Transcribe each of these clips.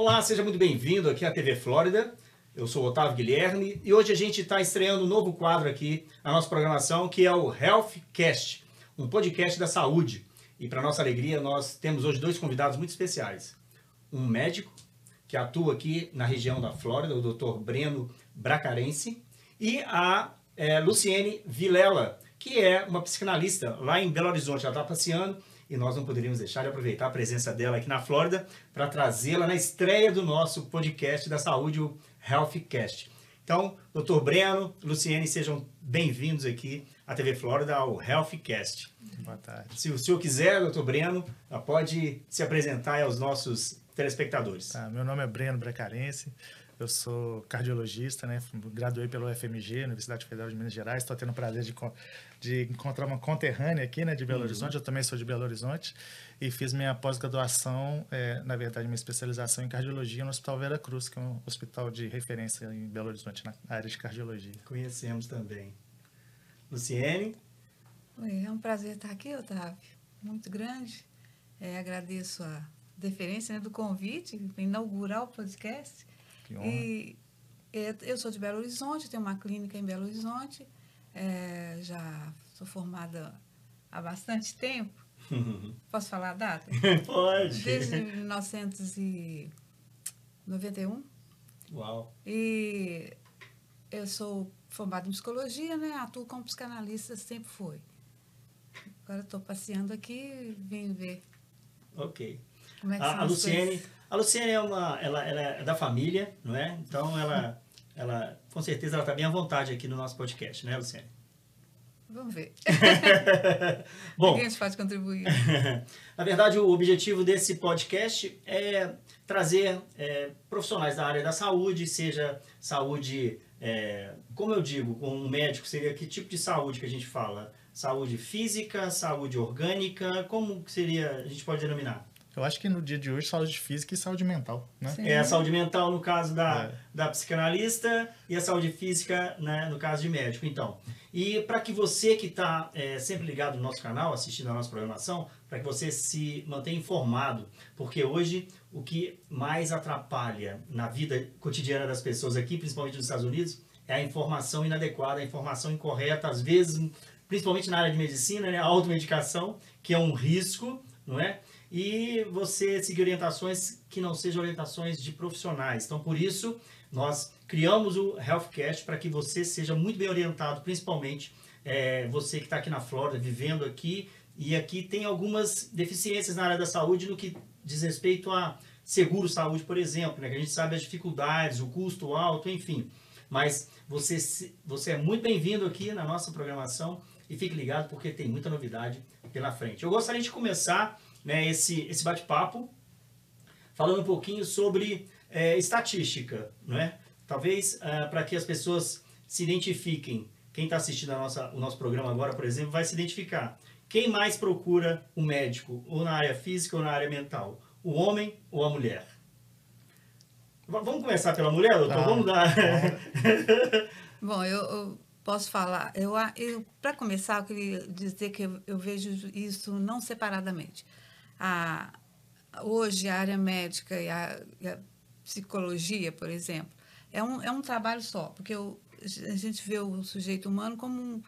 Olá, seja muito bem-vindo aqui à TV Flórida. Eu sou Otávio Guilherme e hoje a gente está estreando um novo quadro aqui na nossa programação que é o Healthcast, um podcast da saúde. E para nossa alegria, nós temos hoje dois convidados muito especiais. Um médico que atua aqui na região da Flórida, o Dr. Breno Bracarense, e a é, Luciene Vilela, que é uma psicanalista lá em Belo Horizonte. Ela está passeando e nós não poderíamos deixar de aproveitar a presença dela aqui na Flórida para trazê-la na estreia do nosso podcast da saúde, o Healthcast. Então, doutor Breno, Luciene, sejam bem-vindos aqui à TV Flórida, ao Healthcast. Boa tarde. Se o senhor quiser, doutor Breno, pode se apresentar aos nossos telespectadores. Tá, meu nome é Breno Bracarense, eu sou cardiologista, né? Graduei pelo FMG, Universidade Federal de Minas Gerais. Estou tendo o prazer de, de encontrar uma conterrânea aqui, né, de Belo uhum. Horizonte. Eu também sou de Belo Horizonte e fiz minha pós-graduação, é, na verdade, minha especialização em cardiologia no Hospital Vera Cruz, que é um hospital de referência em Belo Horizonte na área de cardiologia. Conhecemos também. Luciene? Oi, é um prazer estar aqui, Otávio. Muito grande. É, agradeço a deferência né, do convite para inaugurar o podcast. Que honra. E é, eu sou de Belo Horizonte, tenho uma clínica em Belo Horizonte, é, já sou formada há bastante tempo. Posso falar a data? Pode. Desde 1991. Uau. E eu sou formada em psicologia, né? Atuo como psicanalista, sempre foi. Agora estou passeando aqui, vim ver. Ok. Como é que a, são a Luciene, coisas? A Luciene é uma, ela, ela é da família, não é? Então ela, ela, com certeza, ela está bem à vontade aqui no nosso podcast, né, Luciene? Vamos ver. Bom, Ninguém pode contribuir. na verdade, o objetivo desse podcast é trazer é, profissionais da área da saúde, seja saúde, é, como eu digo, com um médico, seria que tipo de saúde que a gente fala? Saúde física, saúde orgânica, como seria, a gente pode denominar? Eu acho que no dia de hoje, saúde física e saúde mental, né? Sim. É a saúde mental no caso da, é. da psicanalista e a saúde física né, no caso de médico. Então, e para que você que está é, sempre ligado no nosso canal, assistindo a nossa programação, para que você se mantenha informado, porque hoje o que mais atrapalha na vida cotidiana das pessoas aqui, principalmente nos Estados Unidos, é a informação inadequada, a informação incorreta, às vezes, principalmente na área de medicina, né, a automedicação, que é um risco, não é? E você seguir orientações que não sejam orientações de profissionais. Então, por isso, nós criamos o Healthcast para que você seja muito bem orientado, principalmente é, você que está aqui na Flórida, vivendo aqui, e aqui tem algumas deficiências na área da saúde no que diz respeito a seguro-saúde, por exemplo, né? que a gente sabe as dificuldades, o custo alto, enfim. Mas você, você é muito bem-vindo aqui na nossa programação e fique ligado porque tem muita novidade pela frente. Eu gostaria de começar né, esse, esse bate-papo, falando um pouquinho sobre é, estatística, né? talvez é, para que as pessoas se identifiquem. Quem está assistindo a nossa, o nosso programa agora, por exemplo, vai se identificar. Quem mais procura um médico, ou na área física ou na área mental? O homem ou a mulher? Vamos começar pela mulher, doutor? Ah, Vamos dar. Bom, eu, eu, posso falar. Eu, eu Para começar, eu queria dizer que eu, eu vejo isso não separadamente a, hoje a área médica e a, e a, psicologia, por exemplo, é um, é um trabalho só, porque a gente vê o sujeito humano como um,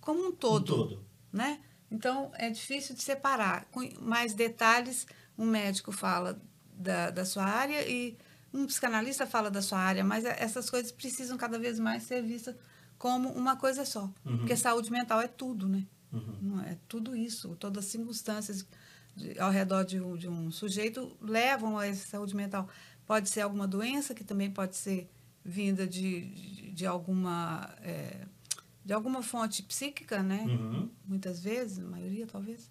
como um todo, um todo. Né? Então, é difícil de separar. Com mais detalhes, um médico fala da, da sua área e um psicanalista fala da sua área, mas essas coisas precisam cada vez mais ser vistas como uma coisa só. Uhum. Porque saúde mental é tudo, né? Uhum. É tudo isso, todas as circunstâncias de, ao redor de um, de um sujeito levam a essa saúde mental. Pode ser alguma doença, que também pode ser vinda de, de, de alguma. É, de alguma fonte psíquica, né? Uhum. Muitas vezes, a maioria talvez.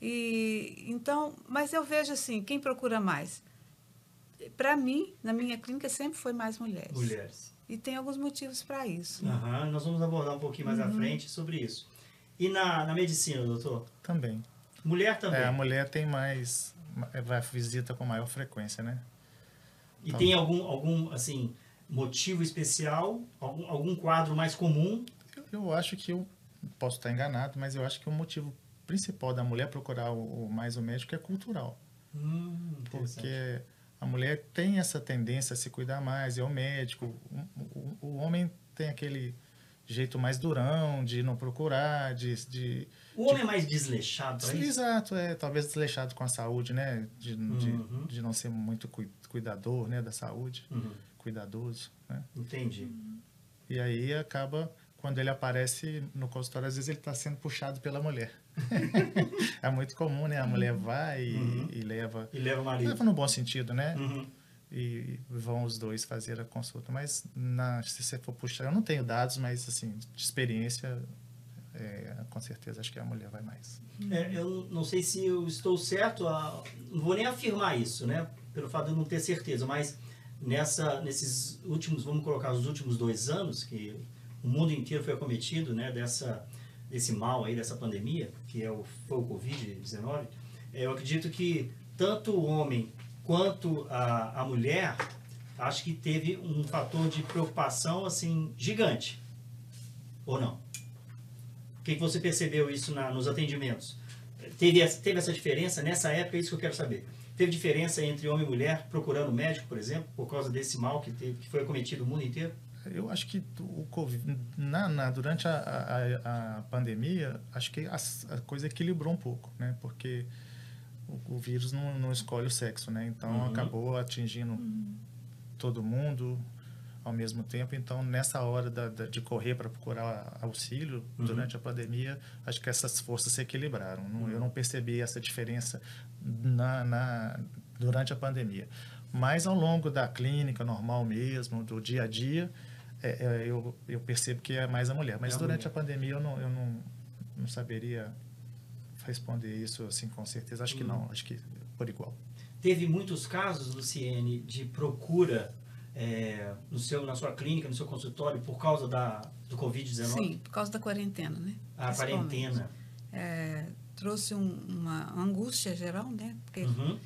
E então, mas eu vejo assim, quem procura mais? Para mim, na minha clínica sempre foi mais mulheres. Mulheres. E tem alguns motivos para isso. Uhum. Nós vamos abordar um pouquinho mais uhum. à frente sobre isso. E na, na medicina, doutor? Também. Mulher também. É, a mulher tem mais. Vai visita com maior frequência, né? E então, tem algum, algum assim, motivo especial? Algum, algum quadro mais comum? Eu, eu, acho que eu posso estar enganado, mas eu acho que o motivo principal da mulher procurar o, o mais o médico é cultural. Hum, porque a mulher tem essa tendência a se cuidar mais, é o médico. O, o, o homem tem aquele jeito mais durão de não procurar, de... de o homem de, é mais desleixado isso? Exato, é. Talvez desleixado com a saúde, né? De, uhum. de, de, não ser muito cuidador né, da saúde, uhum. cuidadoso, né? Entendi. E aí acaba, quando ele aparece no consultório, às vezes ele está sendo puxado pela mulher. é muito comum, né? A mulher vai e, uhum. e leva... E leva o marido. Leva no bom sentido, né? Uhum e vão os dois fazer a consulta. Mas na, se você for puxar, eu não tenho dados, mas assim, de experiência, é, com certeza acho que a mulher vai mais. É, eu não sei se eu estou certo, a, não vou nem afirmar isso, né? Pelo fato de eu não ter certeza, mas nessa, nesses últimos, vamos colocar os últimos dois anos, que o mundo inteiro foi acometido, né? Dessa, desse mal aí, dessa pandemia, que é o, foi o Covid-19, é, eu acredito que tanto o homem quanto a, a mulher, acho que teve um fator de preocupação assim gigante. Ou não? O que, que você percebeu isso na, nos atendimentos? Teve, teve essa diferença nessa época? É isso que eu quero saber. Teve diferença entre homem e mulher procurando médico, por exemplo, por causa desse mal que, teve, que foi cometido no mundo inteiro? Eu acho que o COVID, na, na durante a, a, a, pandemia, acho que a, a coisa equilibrou um pouco, né? Porque o, o vírus não, não, escolhe o sexo, né? Então uhum. acabou atingindo uhum. todo mundo ao mesmo tempo. Então nessa hora da, da, de correr para procurar auxílio uhum. durante a pandemia, acho que essas forças se equilibraram. Não, eu não percebi essa diferença na, na, durante a pandemia. Mas ao longo da clínica normal mesmo, do dia a dia, é, é, eu, eu percebo que é mais a mulher. Mas é a durante mulher. a pandemia eu não, eu não, não saberia responder isso assim com certeza. Acho que não, hum. acho que por igual. Teve muitos casos, Luciene, de procura é, no seu, na sua clínica, no seu consultório, por causa da, do Covid-19? Sim, por causa da quarentena, né? A quarentena. É, trouxe um, uma angústia geral, né? Porque uhum.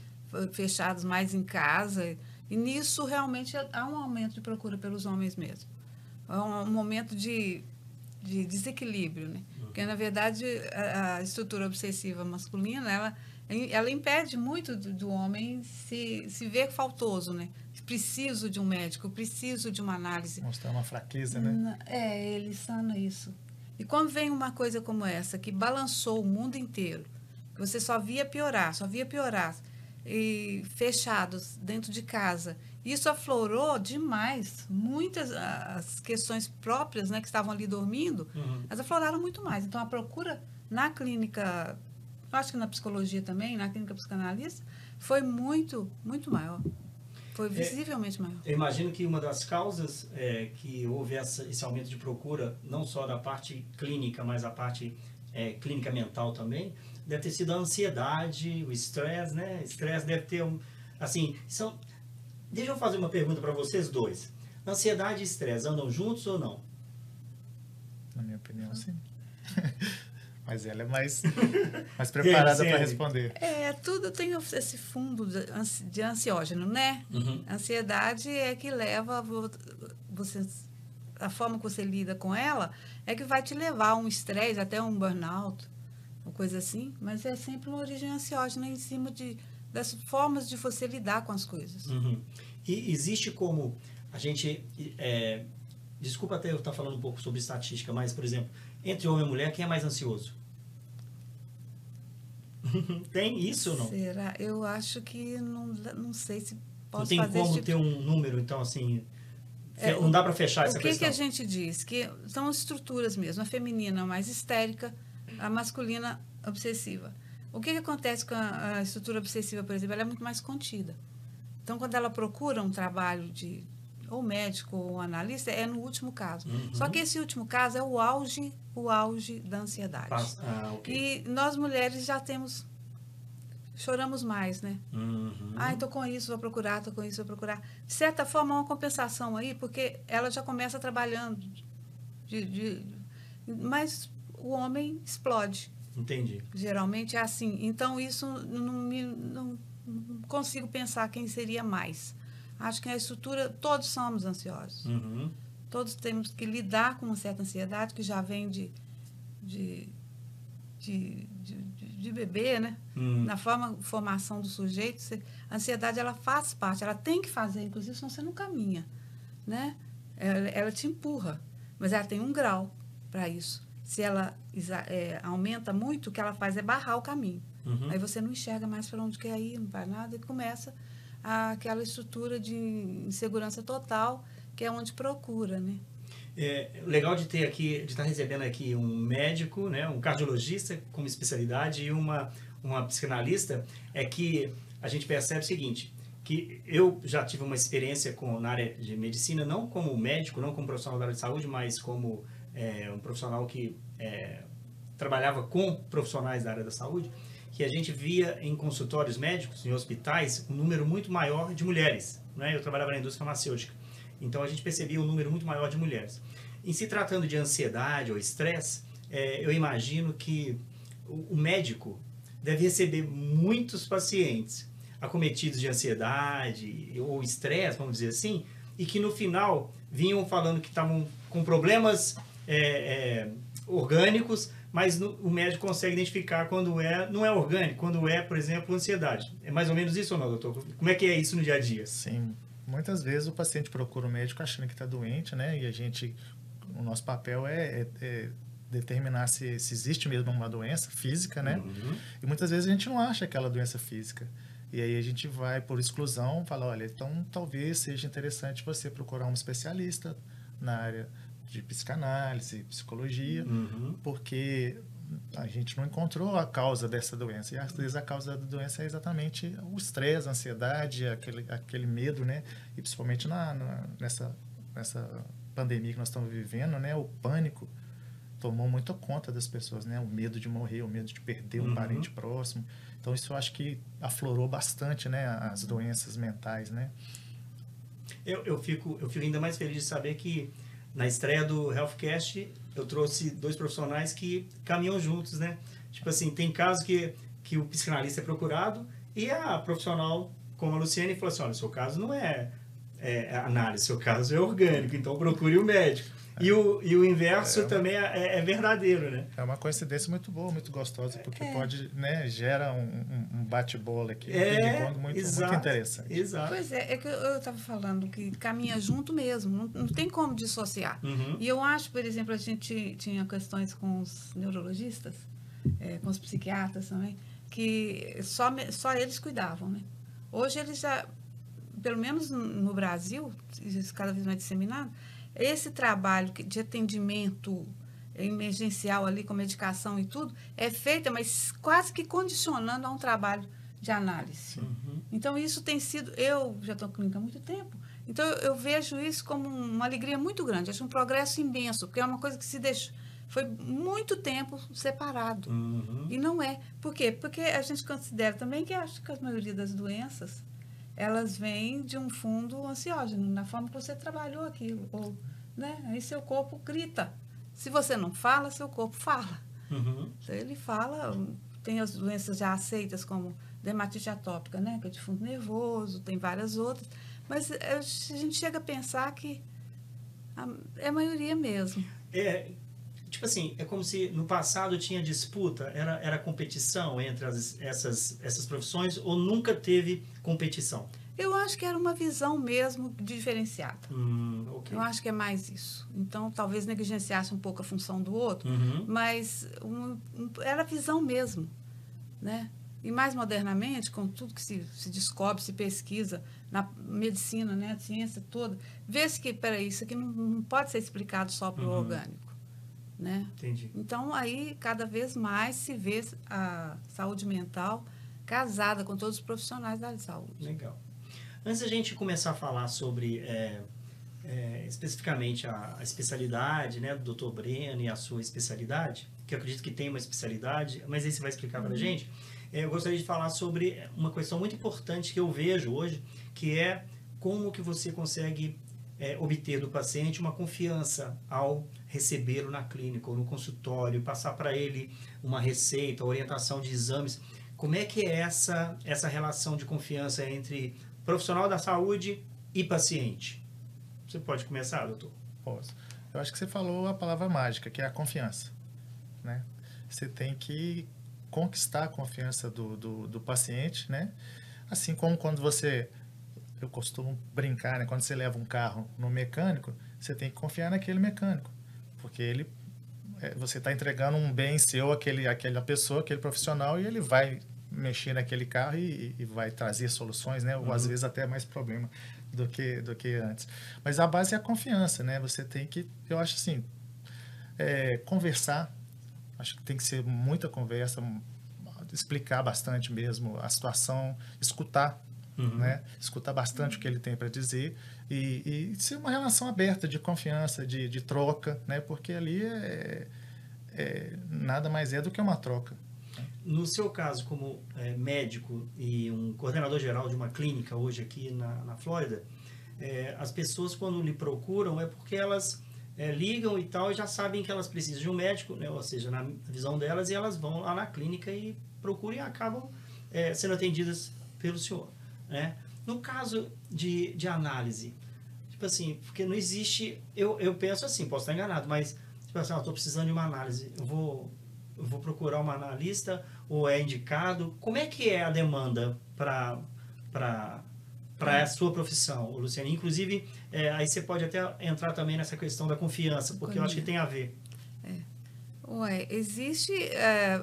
fechados mais em casa. E nisso, realmente, há um aumento de procura pelos homens mesmo. É um, um momento de, de desequilíbrio, né? Porque, na verdade, a, a estrutura obsessiva masculina, ela, ela impede muito do, do, homem se, se ver faltoso, né? Preciso de um médico, preciso de uma análise. Mostrar uma fraqueza, né? É, ele sana isso. E quando vem uma coisa como essa, que balançou o mundo inteiro, que você só via piorar, só via piorar, e fechados dentro de casa, isso aflorou demais. Muitas as questões próprias né, que estavam ali dormindo, uhum. elas afloraram muito mais. Então, a procura na clínica, acho que na psicologia também, na clínica psicanalista, foi muito, muito maior. Foi é, visivelmente é, maior. Eu imagino que uma das causas é, que houve essa, esse aumento de procura, não só da parte clínica, mas a parte é, clínica mental também, deve ter sido a ansiedade, o estresse, né? Estresse deve ter um. Assim, são, Deixa eu fazer uma pergunta para vocês dois. Ansiedade e estresse andam juntos ou não? Na minha opinião, sim. Mas ela é mais, mais preparada para responder. É, tudo tem esse fundo de ansiógeno, né? Uhum. Ansiedade é que leva você a forma que você lida com ela é que vai te levar a um estresse, até um burnout, uma coisa assim, mas é sempre uma origem ansiógena em cima de das formas de você lidar com as coisas. Uhum. E existe como a gente. É, desculpa até eu estar falando um pouco sobre estatística, mas, por exemplo, entre homem e mulher, quem é mais ansioso? tem isso ou não? Será? Eu acho que não, não sei se posso fazer. Não tem como tipo... ter um número, então, assim. É, não dá para fechar essa questão. O que, que a gente diz? Que são estruturas mesmo. A feminina mais histérica, a masculina obsessiva. O que, que acontece com a, a, estrutura obsessiva, por exemplo? Ela é muito mais contida. Então, quando ela procura um trabalho de ou médico ou analista, é no último caso. Uhum. Só que esse último caso é o auge, o auge da ansiedade. Ah, okay. E nós mulheres já temos choramos mais, né? Uhum. Ai, tô com isso, vou procurar, tô com isso, vou procurar. De certa forma, é uma compensação aí, porque ela já começa trabalhando, de, de, mas o homem explode. Entendi. Geralmente é assim. Então, isso não, me, não, não consigo pensar quem seria mais. Acho que a estrutura, todos somos ansiosos. Uhum. Todos temos que lidar com uma certa ansiedade que já vem de, de, de de, de bebê, né? Hum. Na forma, formação do sujeito, você- a ansiedade ela faz parte, ela tem que fazer, inclusive, senão você não caminha, né? Ela, ela te empurra, mas ela tem um grau para isso. Se ela é, aumenta muito, o que ela faz é barrar o caminho. Uhum. Aí você não enxerga mais para onde quer ir, não faz nada, e começa aquela estrutura de insegurança total, que é onde procura, né? É legal de ter aqui, de estar recebendo aqui um médico, né, um cardiologista como especialidade e uma, uma psicanalista, é que a gente percebe o seguinte, que eu já tive uma experiência com, na área de medicina, não como médico, não como profissional da área de saúde, mas como é, um profissional que é, trabalhava com profissionais da área da saúde, que a gente via em consultórios médicos, em hospitais, um número muito maior de mulheres. Né? Eu trabalhava na indústria farmacêutica. Então a gente percebia um número muito maior de mulheres. Em se tratando de ansiedade ou estresse, eh, eu imagino que o, médico deve receber muitos pacientes acometidos de ansiedade ou estresse, vamos dizer assim, e que no final vinham falando que estavam com problemas eh, eh, orgânicos, mas no- o médico consegue identificar quando é, não é orgânico, quando é, por exemplo, ansiedade. É mais ou menos isso ou não, doutor? Como é que é isso no dia a dia? Sim, muitas vezes o paciente procura o médico achando que está doente, né? E a gente, o nosso papel é, é- é determinar se, se existe mesmo uma doença física, né? Uhum. E muitas vezes a gente não acha aquela doença física. E aí a gente vai por exclusão, fala, olha, então talvez seja interessante você procurar um especialista na área de psicanálise, psicologia, Uhum. porque a gente não encontrou a causa dessa doença. E às vezes a causa da doença é exatamente o estresse, a ansiedade, aquele, aquele medo, né? E principalmente na, na- nessa, nessa pandemia que nós estamos vivendo, né? O pânico tomou muito conta das pessoas, né? O medo de morrer, o medo de perder um Uhum. parente próximo. Então isso eu acho que aflorou bastante, né? As doenças mentais, né? Eu, eu, fico, eu fico ainda mais feliz de saber que na estreia do Healthcast eu trouxe dois profissionais que caminham juntos, né? Tipo assim, tem casos que, que o psicanalista é procurado e a profissional como a Luciane falou assim, olha, seu caso não é, é análise, seu caso é orgânico, então procure o médico. E o, e o inverso É. também é, é verdadeiro, né? É uma coincidência muito boa, muito gostosa, porque É. pode, né? Gera um, um- um bate-bola aqui, um É, ping-pong muito, muito exato, interessante. Exato. Pois é, é que eu estava falando que caminha junto mesmo, não, não tem como dissociar. Uhum. E eu acho, por exemplo, a gente tinha questões com os neurologistas, eh, com os psiquiatras também, que só, só eles cuidavam, né? Hoje eles já, pelo menos no- no Brasil, isso cada vez mais disseminado, esse trabalho de atendimento emergencial ali com medicação e tudo é feito, mas quase que condicionando a um trabalho de análise. Uhum. Então, isso tem sido. Eu já estou clínica há muito tempo, então eu, eu vejo isso como uma alegria muito grande, acho um progresso imenso, porque é uma coisa que se deixou. Foi muito tempo separado. Uhum. E não é. Por quê? Porque a gente considera também que acho que a maioria das doenças elas vêm de um fundo ansiógeno, na forma que você trabalhou aquilo. Ou, né? Aí seu corpo grita. Se você não fala, seu corpo fala. Uhum. Então, ele fala, tem as doenças já aceitas como dermatite atópica, né? Que é de fundo nervoso, tem várias outras. Mas eh, a gente chega a pensar que a, é a maioria mesmo. É, tipo assim, é como se no passado tinha disputa, era, era competição entre as, essas, essas profissões ou nunca teve competição? Eu acho que era uma visão mesmo diferenciada. Hum, ok. Eu acho que é mais isso. Então, talvez negligenciasse um pouco a função do outro, Uhum. mas um- um- era visão mesmo, né? E mais modernamente, com tudo que se, se descobre, se pesquisa na medicina, né, a ciência toda, vê-se que, peraí, isso aqui não, não pode ser explicado só para o Uhum. orgânico, né? Entendi. Então, aí, cada vez mais se vê a saúde mental casada com todos os profissionais da área de saúde. Legal. Antes da gente começar a falar sobre é, é, especificamente a, a especialidade né, do Dr. Breno e a sua especialidade, que eu acredito que tem uma especialidade, mas aí você vai explicar para a gente, é, eu gostaria de falar sobre uma questão muito importante que eu vejo hoje, que é como que você consegue é, obter do paciente uma confiança ao recebê-lo na clínica ou no consultório, passar para ele uma receita, orientação de exames. Como é que é essa, essa relação de confiança entre profissional da saúde e paciente? Você pode começar, doutor? Posso. Eu acho que você falou a palavra mágica, que é a confiança. Né? Você tem que conquistar a confiança do, do, do, paciente, né? Assim como quando você, eu costumo brincar, né? Quando você leva um carro no mecânico, você tem que confiar naquele mecânico, porque ele, é, você está entregando um bem seu àquele, àquela pessoa, aquele profissional, e ele vai mexer naquele carro e, e vai trazer soluções, né? Ou uhum. às vezes até mais problema do que do que antes. Mas a base é a confiança, né? Você tem que, eu acho assim, é, conversar. Acho que tem que ser muita conversa, explicar bastante mesmo a situação, escutar, uhum. né? Escutar bastante o que ele tem para dizer e, e, ser uma relação aberta de confiança, de, de troca, né? Porque ali é, é, nada mais é do que uma troca. No seu caso, como é, médico e um coordenador geral de uma clínica hoje aqui na, na Flórida, é, as pessoas quando lhe procuram é porque elas é, ligam e tal e já sabem que elas precisam de um médico, né? ou seja, na visão delas, e elas vão lá na clínica e procuram e acabam é, sendo atendidas pelo senhor. Né? No caso de, de análise, tipo assim, porque não existe, eu, eu penso assim, posso estar enganado, mas tipo assim, estou precisando de uma análise, eu vou vou procurar uma analista ou é indicado? Como é que é a demanda para para a sua profissão, Luciane? Inclusive, é, aí você pode até entrar também nessa questão da confiança, porque eu acho que tem a ver. É. Ué, existe... É,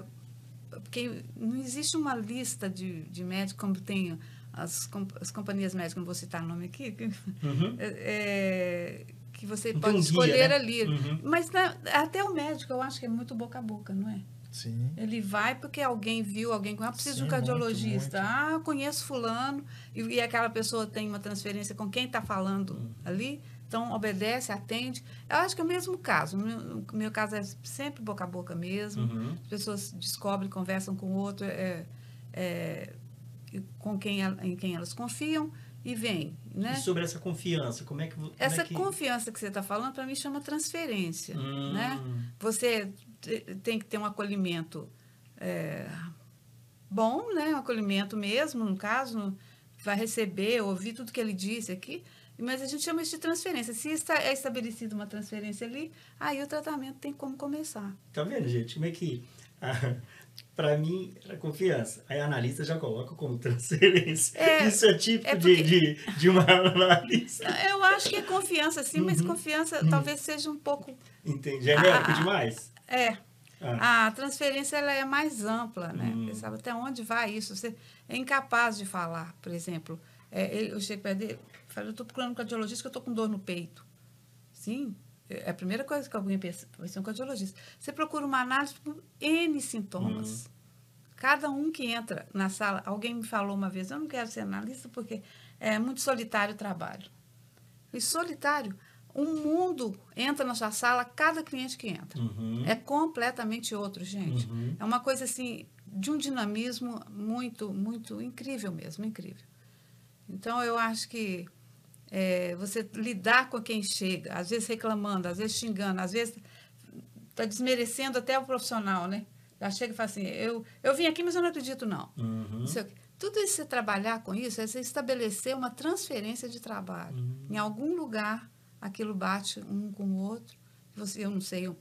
porque não existe uma lista de, de médicos como tem as, as companhias médicas, não vou citar o nome aqui, uhum. é, é que você pode um escolher guia, né? ali. Uhum. Mas na, até o médico, eu acho que é muito boca a boca, não é? Sim. Ele vai porque alguém viu, alguém ah, precisa Sim, de um cardiologista. Muito, muito. Ah, conheço fulano. E, e, aquela pessoa tem uma transferência com quem está falando uhum. ali. Então, obedece, atende. Eu acho que é o mesmo caso. No meu, meu caso é sempre boca a boca mesmo. Uhum. As pessoas descobrem, conversam com o outro, é, é, com quem, em quem elas confiam e vem. Né? E sobre essa confiança, como é que... Como essa é que... confiança que você está falando, para mim, chama transferência. Hum. Né? Você tem que ter um acolhimento é, bom, né? um acolhimento mesmo, no caso, vai receber, ouvir tudo que ele disse aqui, mas a gente chama isso de transferência. Se está, é estabelecida uma transferência ali, aí o tratamento tem como começar. Tá vendo, gente? Como é que para mim, era confiança. Aí a analista já coloca como transferência. É, Isso é típico é porque... de, de, de, uma analista. Eu acho que é confiança, sim, mas uhum. confiança uhum. talvez seja um pouco. Entendi. Genérico ah, demais? É. Ah. A transferência ela é mais ampla, né? Você sabe até onde vai isso. Você é incapaz de falar, por exemplo. É, ele, eu chego para ele falo, eu estou procurando um cardiologista que eu estou com dor no peito. Sim, é a primeira coisa que alguém pensa, vai ser um cardiologista. Você procura uma análise por N sintomas. Uhum. Cada um que entra na sala, alguém me falou uma vez, eu não quero ser analista porque é muito solitário o trabalho. E solitário, um mundo entra na sua sala cada cliente que entra. Uhum. É completamente outro, gente. Uhum. É uma coisa assim, de um dinamismo muito, muito incrível mesmo, incrível. Então, eu acho que é, você lidar com quem chega, às vezes reclamando, às vezes xingando, às vezes está desmerecendo até o profissional, né? Já chega e fala assim, eu, eu vim aqui, mas eu não acredito, não. Uhum. Tudo isso, você trabalhar com isso, é você estabelecer uma transferência de trabalho. Uhum. Em algum lugar, aquilo bate um com o outro. Você, eu não sei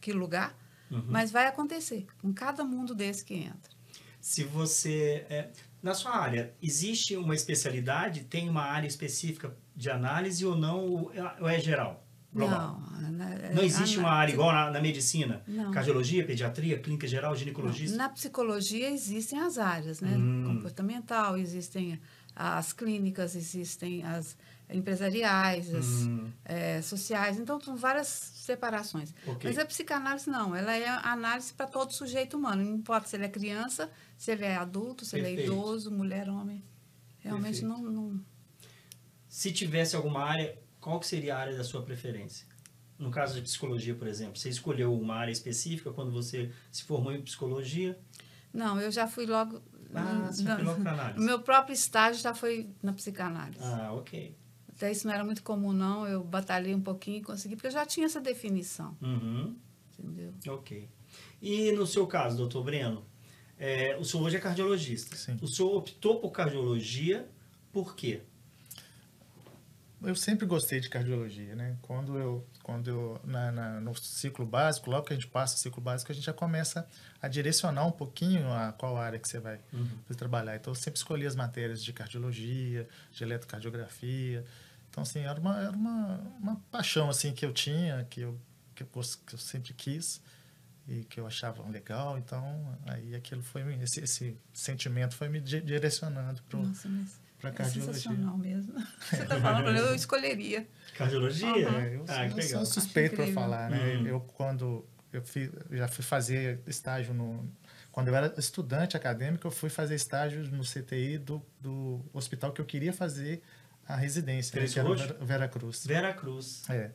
que lugar, uhum. mas vai acontecer com cada mundo desse que entra. Se você... É, na sua área, existe uma especialidade? Tem uma área específica de análise ou não? Ou é geral? Global? Não, não existe uma área igual na, na medicina? Não. Cardiologia, pediatria, clínica geral, ginecologista? Na psicologia existem as áreas, né? Hum. Comportamental, existem as clínicas, existem as empresariais, as hum. é, sociais, então são várias separações. Okay. Mas a psicanálise não, ela é análise para todo sujeito humano, não importa se ele é criança, se ele é adulto, se Perfeito. ele é idoso, mulher, homem. Realmente não, não, Se tivesse alguma área, qual que seria a área da sua preferência? No caso de psicologia, por exemplo, você escolheu uma área específica quando você se formou em psicologia? Não, eu já fui logo ah, você foi logo para análise. O meu próprio estágio já foi na psicanálise. Ah, ok. Até isso não era muito comum, não. Eu batalhei um pouquinho e consegui, porque eu já tinha essa definição. Uhum. Entendeu? Ok. E no seu caso, doutor Breno, é, o senhor hoje é cardiologista. Sim. O senhor optou por cardiologia por quê? eu sempre gostei de cardiologia, né? Quando eu, quando eu na, na, no ciclo básico, logo que a gente passa o ciclo básico, a gente já começa a direcionar um pouquinho a qual área que você vai uhum. trabalhar. Então, eu sempre escolhi as matérias de cardiologia, de eletrocardiografia. Então, assim, era uma, era uma, uma paixão, assim, que eu tinha, que eu, que eu, que eu sempre quis e que eu achava legal. Então, aí aquilo foi, esse, esse sentimento foi me direcionando para Nossa, para é cardiologia. sensacional mesmo. Você está falando, eu escolheria. Cardiologia? Uhum. É, eu, ah, eu legal. sou suspeito para falar, né? Uhum. Eu, quando eu fui, já fui fazer estágio no... Quando eu era estudante acadêmico, eu fui fazer estágio no CTI do, do hospital que eu queria fazer a residência, né, que era Vera Cruz. Vera Cruz. É.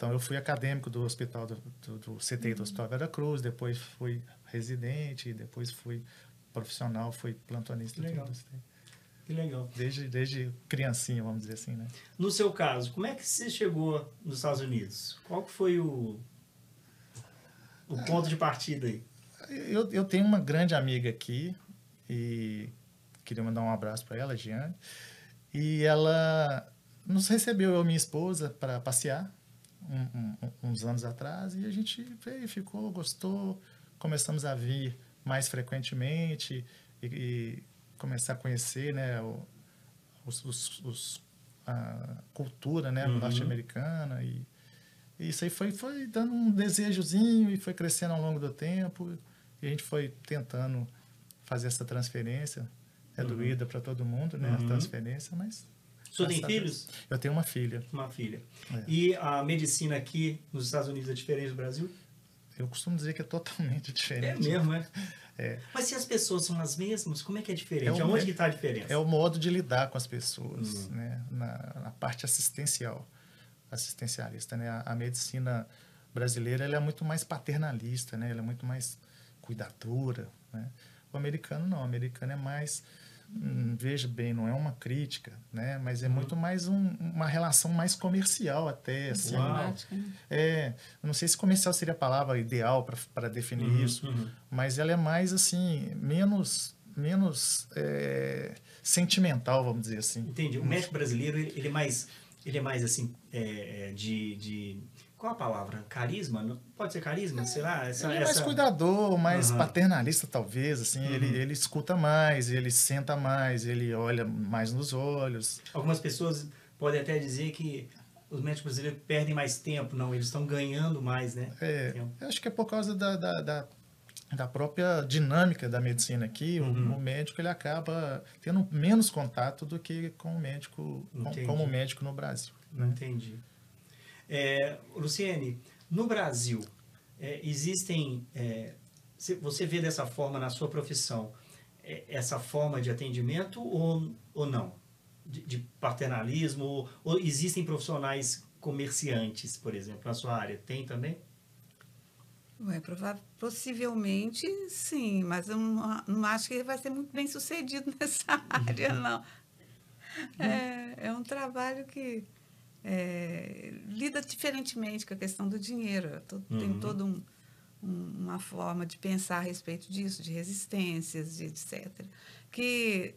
Então, eu fui acadêmico do hospital, do, do, do CTI uhum. do Hospital Vera Cruz, depois fui residente, depois fui profissional, fui plantonista. Legal. Que legal. Desde, desde criancinha, vamos dizer assim, né? No seu caso, como é que você chegou nos Estados Unidos? Qual que foi o, o ponto de partida aí? Eu, eu tenho uma grande amiga aqui e queria mandar um abraço para ela, Giane. E ela nos recebeu, eu e minha esposa, para passear um, uns anos atrás e a gente veio, ficou, gostou, começamos a vir mais frequentemente e, e começar a conhecer né, o, os, os, os, a cultura né, uhum. norte-americana. E, e, isso aí foi, foi dando um desejozinho e foi crescendo ao longo do tempo. E a gente foi tentando fazer essa transferência. É uhum. doída para todo mundo, né? Uhum. A transferência, mas o senhor tem filhos? Eu tenho uma filha. Uma filha. É. E a medicina aqui nos Estados Unidos é diferente do Brasil? Eu costumo dizer que é totalmente diferente. É mesmo, é? É. Mas se as pessoas são as mesmas, como é que é diferente? É Aonde que está a diferença? É o modo de lidar com as pessoas, uhum. né? Na, na, parte assistencial, assistencialista, né? A, a, medicina brasileira ela é muito mais paternalista, né? Ela é muito mais cuidadora, né? O americano não, o americano é mais veja bem, não é uma crítica, né? Mas é uhum. muito mais um, uma relação mais comercial até, assim. Né? É, não sei se comercial seria a palavra ideal para definir uhum, isso, uhum. mas ela é mais assim, menos menos é, sentimental, vamos dizer assim. Entendi. O médico brasileiro ele, ele é mais ele é mais assim é, de, de qual a palavra? Carisma? Não, pode ser carisma? Sei lá. Essa, ele é mais essa... cuidador, mais uhum. paternalista, talvez. Assim, uhum. ele, ele escuta mais, ele senta mais, ele olha mais nos olhos. Algumas pessoas podem até dizer que os médicos brasileiros perdem mais tempo. Não, eles estão ganhando mais, né? É, eu acho que é por causa da, da, da, da própria dinâmica da medicina aqui. Uhum. O, o, médico ele acaba tendo menos contato do que com o médico, com, como médico no Brasil. Né? Entendi. É, Luciene, no Brasil, é, existem. É, você vê dessa forma na sua profissão, é, essa forma de atendimento ou, ou não? De, de paternalismo? Ou, ou, existem profissionais comerciantes, por exemplo, na sua área? Tem também? Ué, possivelmente sim, mas eu não, não, acho que ele vai ser muito bem sucedido nessa área, não. É, é um trabalho que é, lida diferentemente com a questão do dinheiro. uhum. Tem toda um, um, uma forma de pensar a respeito disso, de resistências, de etc. Que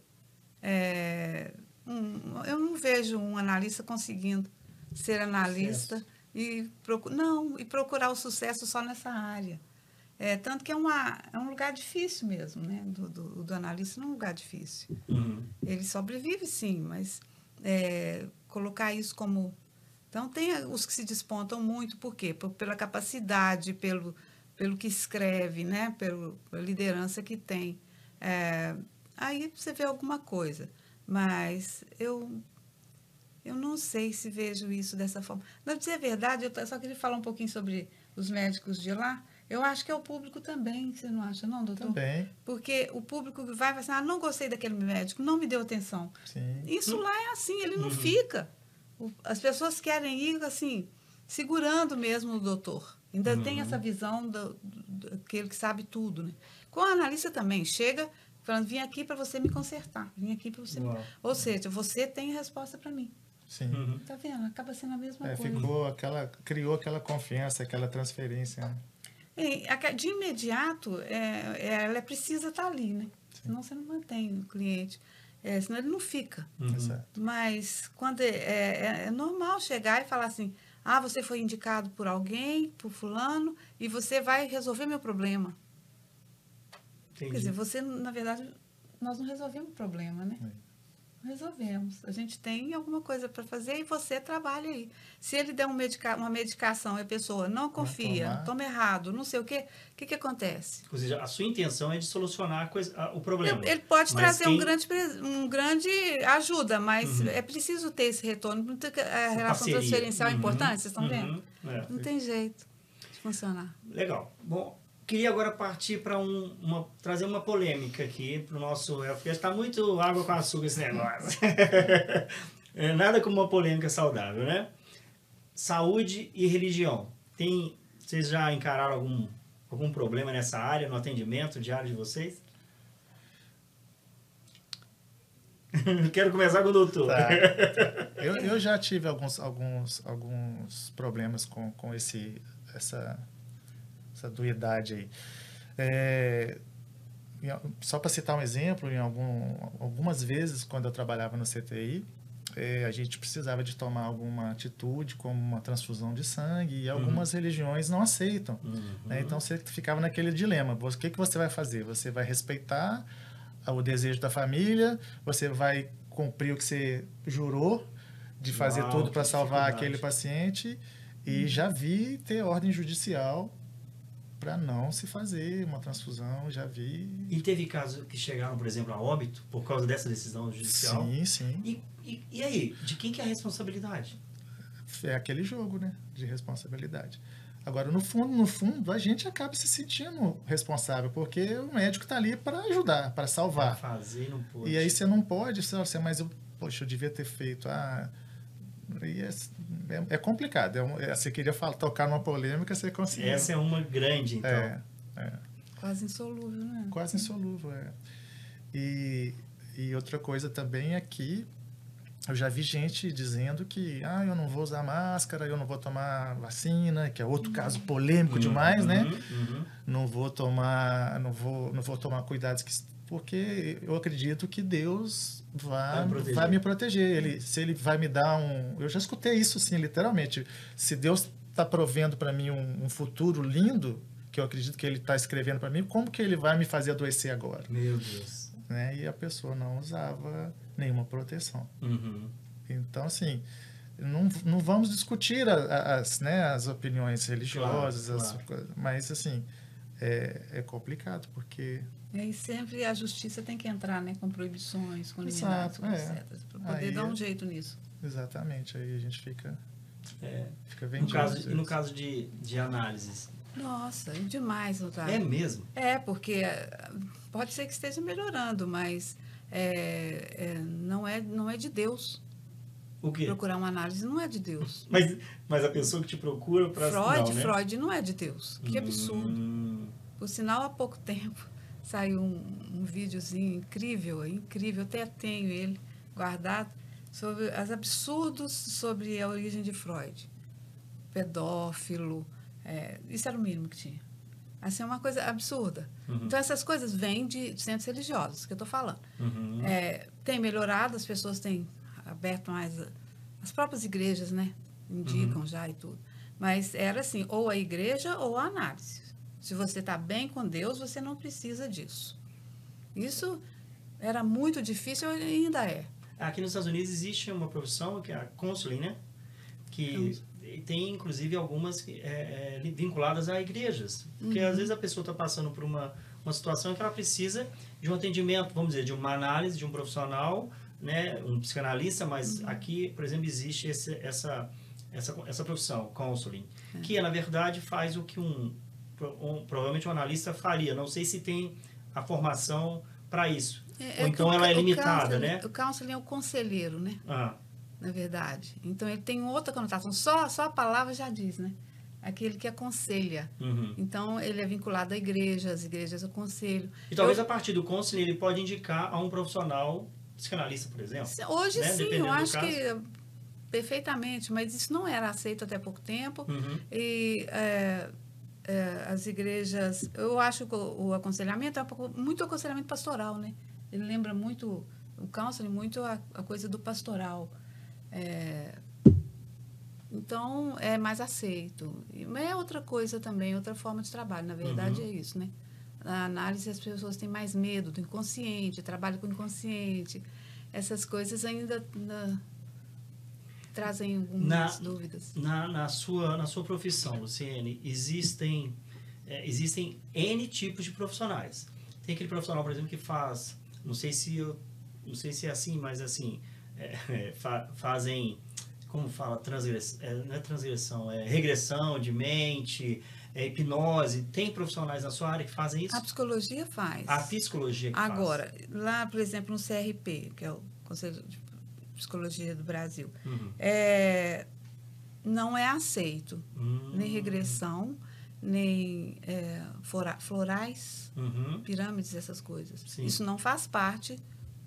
é, um, eu não vejo um analista conseguindo ser analista e não e procurar o sucesso só nessa área. É, tanto que é, uma, é um lugar difícil mesmo, né? Do, do, do analista não é um lugar difícil. Uhum. Ele sobrevive, sim, mas é, colocar isso como. Então, tem os que se despontam muito, por quê? Pela capacidade, pelo, pelo que escreve, né? Pelo, pela liderança que tem. É, aí você vê alguma coisa. Mas eu, eu não sei se vejo isso dessa forma. Para dizer a verdade, eu só queria falar um pouquinho sobre os médicos de lá. Eu acho que é o público também, você não acha, não, doutor? Também. Porque o público vai e vai assim, ah, não gostei daquele médico, não me deu atenção. Sim. Isso lá é assim, ele não uhum. fica. As pessoas querem ir, assim, segurando mesmo o doutor. Ainda uhum. tem essa visão do, do, aquele que sabe tudo, né? Com o analista também, chega falando, vim aqui para você me consertar, vim aqui para você... Me... Ou seja, você tem a resposta para mim. Sim. Uhum. Tá vendo? Acaba sendo a mesma é, coisa. Ficou aquela, criou aquela confiança, aquela transferência, né? De imediato, é, é, ela precisa estar ali, né? Senão você não mantém o cliente. É, senão ele não fica. Uhum. Exato. Mas quando é, é- é normal chegar e falar assim: ah, você foi indicado por alguém, por fulano, e você vai resolver meu problema. Entendi. Quer dizer, você, na verdade, nós não resolvemos o problema, né? Não resolvemos. A gente tem alguma coisa para fazer e você trabalha aí. Se ele der um medica uma medicação e a pessoa não confia, tomar. toma errado, não sei o quê, o que, que acontece? Ou seja, a sua intenção é de solucionar a coisa- a- o problema. Ele pode trazer um quem- grande, pre- um grande ajuda, mas Uhum. é preciso ter esse retorno. Não que- A relação transferencial é Uhum, importante, vocês estão uhum, vendo? é. Não tem jeito de funcionar. Legal. Bom, queria agora partir para um, uma, trazer uma polêmica aqui para o nosso. Porque está muito água com açúcar esse negócio. É, nada como uma polêmica saudável, né? Saúde e religião. Tem, vocês já encararam algum, algum problema nessa área, no atendimento diário de vocês? Quero começar com o doutor. Tá. Eu, eu já tive alguns, alguns, alguns problemas com, com esse, essa, essa duidade aí. É, só para citar um exemplo, em algum, algumas vezes, quando eu trabalhava no CTI, é, a gente precisava de tomar alguma atitude, como uma transfusão de sangue, e algumas religiões não aceitam. Uhum. né? Então você ficava naquele dilema: o que, que você vai fazer? Você vai respeitar o desejo da família? Você vai cumprir o que você jurou de fazer Uau, tudo para salvar aquele paciente? E já vi ter ordem judicial para não se fazer uma transfusão, já vi. E teve casos que chegaram, por exemplo, a óbito por causa dessa decisão judicial? Sim, sim. E, e, e aí, de quem que é a responsabilidade? É aquele jogo, né? De responsabilidade. Agora, no fundo, no fundo, a gente acaba se sentindo responsável, porque o médico está ali para ajudar, para Pra salvar. fazer e não pôde. E aí você não pode, você, você, mas eu, poxa, eu devia ter feito. Ah, é, é, é complicado. É um- é- você queria falar, tocar numa polêmica, você conseguiu. Essa é uma grande, então. É, é, Quase insolúvel, né? quase insolúvel. É. E, e outra coisa também é que eu já vi gente dizendo que ah, eu não vou usar máscara, eu não vou tomar vacina, que é outro caso polêmico demais, né? Uhum, uhum. não vou tomar não vou não vou tomar cuidados que, porque eu acredito que Deus Vai vai, me proteger. vai me proteger ele se ele vai me dar um eu já escutei isso assim literalmente se Deus está provendo para mim um, um futuro lindo que eu acredito que ele está escrevendo para mim como que ele vai me fazer adoecer agora Meu Deus. né e a pessoa não usava nenhuma proteção Uhum. então, assim, não, não vamos discutir a- as, né, as opiniões religiosas, Claro, claro. mas, assim, é, é complicado, porque... E aí sempre a justiça tem que entrar, né? Com proibições, com Exato, liminar, é. etc. Para poder Aí dar um é- jeito nisso. Exatamente, aí a gente fica, É. fica No vendido. caso, às e no caso de, de análises? Nossa, é demais, Otávio. É mesmo? É, porque pode ser que esteja melhorando, mas é, é, não, é, não é de Deus. O quê? Procurar uma análise não é de Deus. Mas, mas a pessoa que te procura para Freud, não, né? Freud não é de Deus. Que absurdo. Hum, Por sinal, há pouco tempo saiu um, um videozinho incrível, incrível, até tenho ele guardado, sobre os absurdos sobre a origem de Freud. Pedófilo, é, isso era o mínimo que tinha. Assim, é uma coisa absurda. Uhum. Então, essas coisas vêm de centros religiosos, que eu estou falando. uhum. É, tem melhorado, as pessoas têm aberto mais. As próprias igrejas, né? Indicam Uhum. já e tudo. Mas era assim, ou a igreja ou a análise. Se você está bem com Deus, você não precisa disso. Isso era muito difícil e ainda é. Aqui nos Estados Unidos existe uma profissão que é a counseling, né? Que tem, inclusive, algumas é, é, vinculadas a igrejas. Porque, às vezes, a pessoa está passando por uma, uma situação que ela precisa de um atendimento, vamos dizer, de uma análise de um profissional, né? Um psicanalista, mas aqui, por exemplo, existe esse, essa, essa, essa profissão, counseling, que, na verdade, faz o que um, um- provavelmente um analista faria. Não sei se tem a formação para isso. É- Ou é então que o ela é limitada, né? O counseling é o conselheiro, né? Ah, Na verdade. Então, ele tem outra conotação. Só, só a palavra já diz, né? Aquele que aconselha. uhum. Então, ele é vinculado à igreja, as igrejas aconselham. E talvez a partir do counseling ele pode indicar a um profissional psicanalista, por exemplo. Hoje né? sim, Dependendo eu acho que perfeitamente, mas isso não era aceito até pouco tempo. Uhum. E é, as igrejas, eu acho que o, aconselhamento é muito aconselhamento pastoral, né? Ele lembra muito o counseling muito a, a coisa do pastoral. É, então, é mais aceito. Mas é outra coisa também, outra forma de trabalho. Na verdade, Uhum. é isso, né? Na análise, as pessoas têm mais medo do inconsciente, trabalho com o inconsciente. Essas coisas ainda, ainda trazem algumas Na- dúvidas. Na, na, sua, na sua profissão, Luciene, existem, é, existem N tipos de profissionais. Tem aquele profissional, por exemplo, que faz, não sei se, eu, não sei se é assim, mas assim, é, é, fa- fazem, como fala, transgressão, não é transgressão, é regressão de mente, é hipnose. Tem profissionais na sua área que fazem isso? A psicologia faz. A psicologia que faz. Agora, lá, por exemplo, no CRP, que é o Conselho de Psicologia do Brasil, Uhum. é, não é aceito Hum. nem regressão, nem é, flora- florais, Uhum. pirâmides, essas coisas. Sim. Isso não faz parte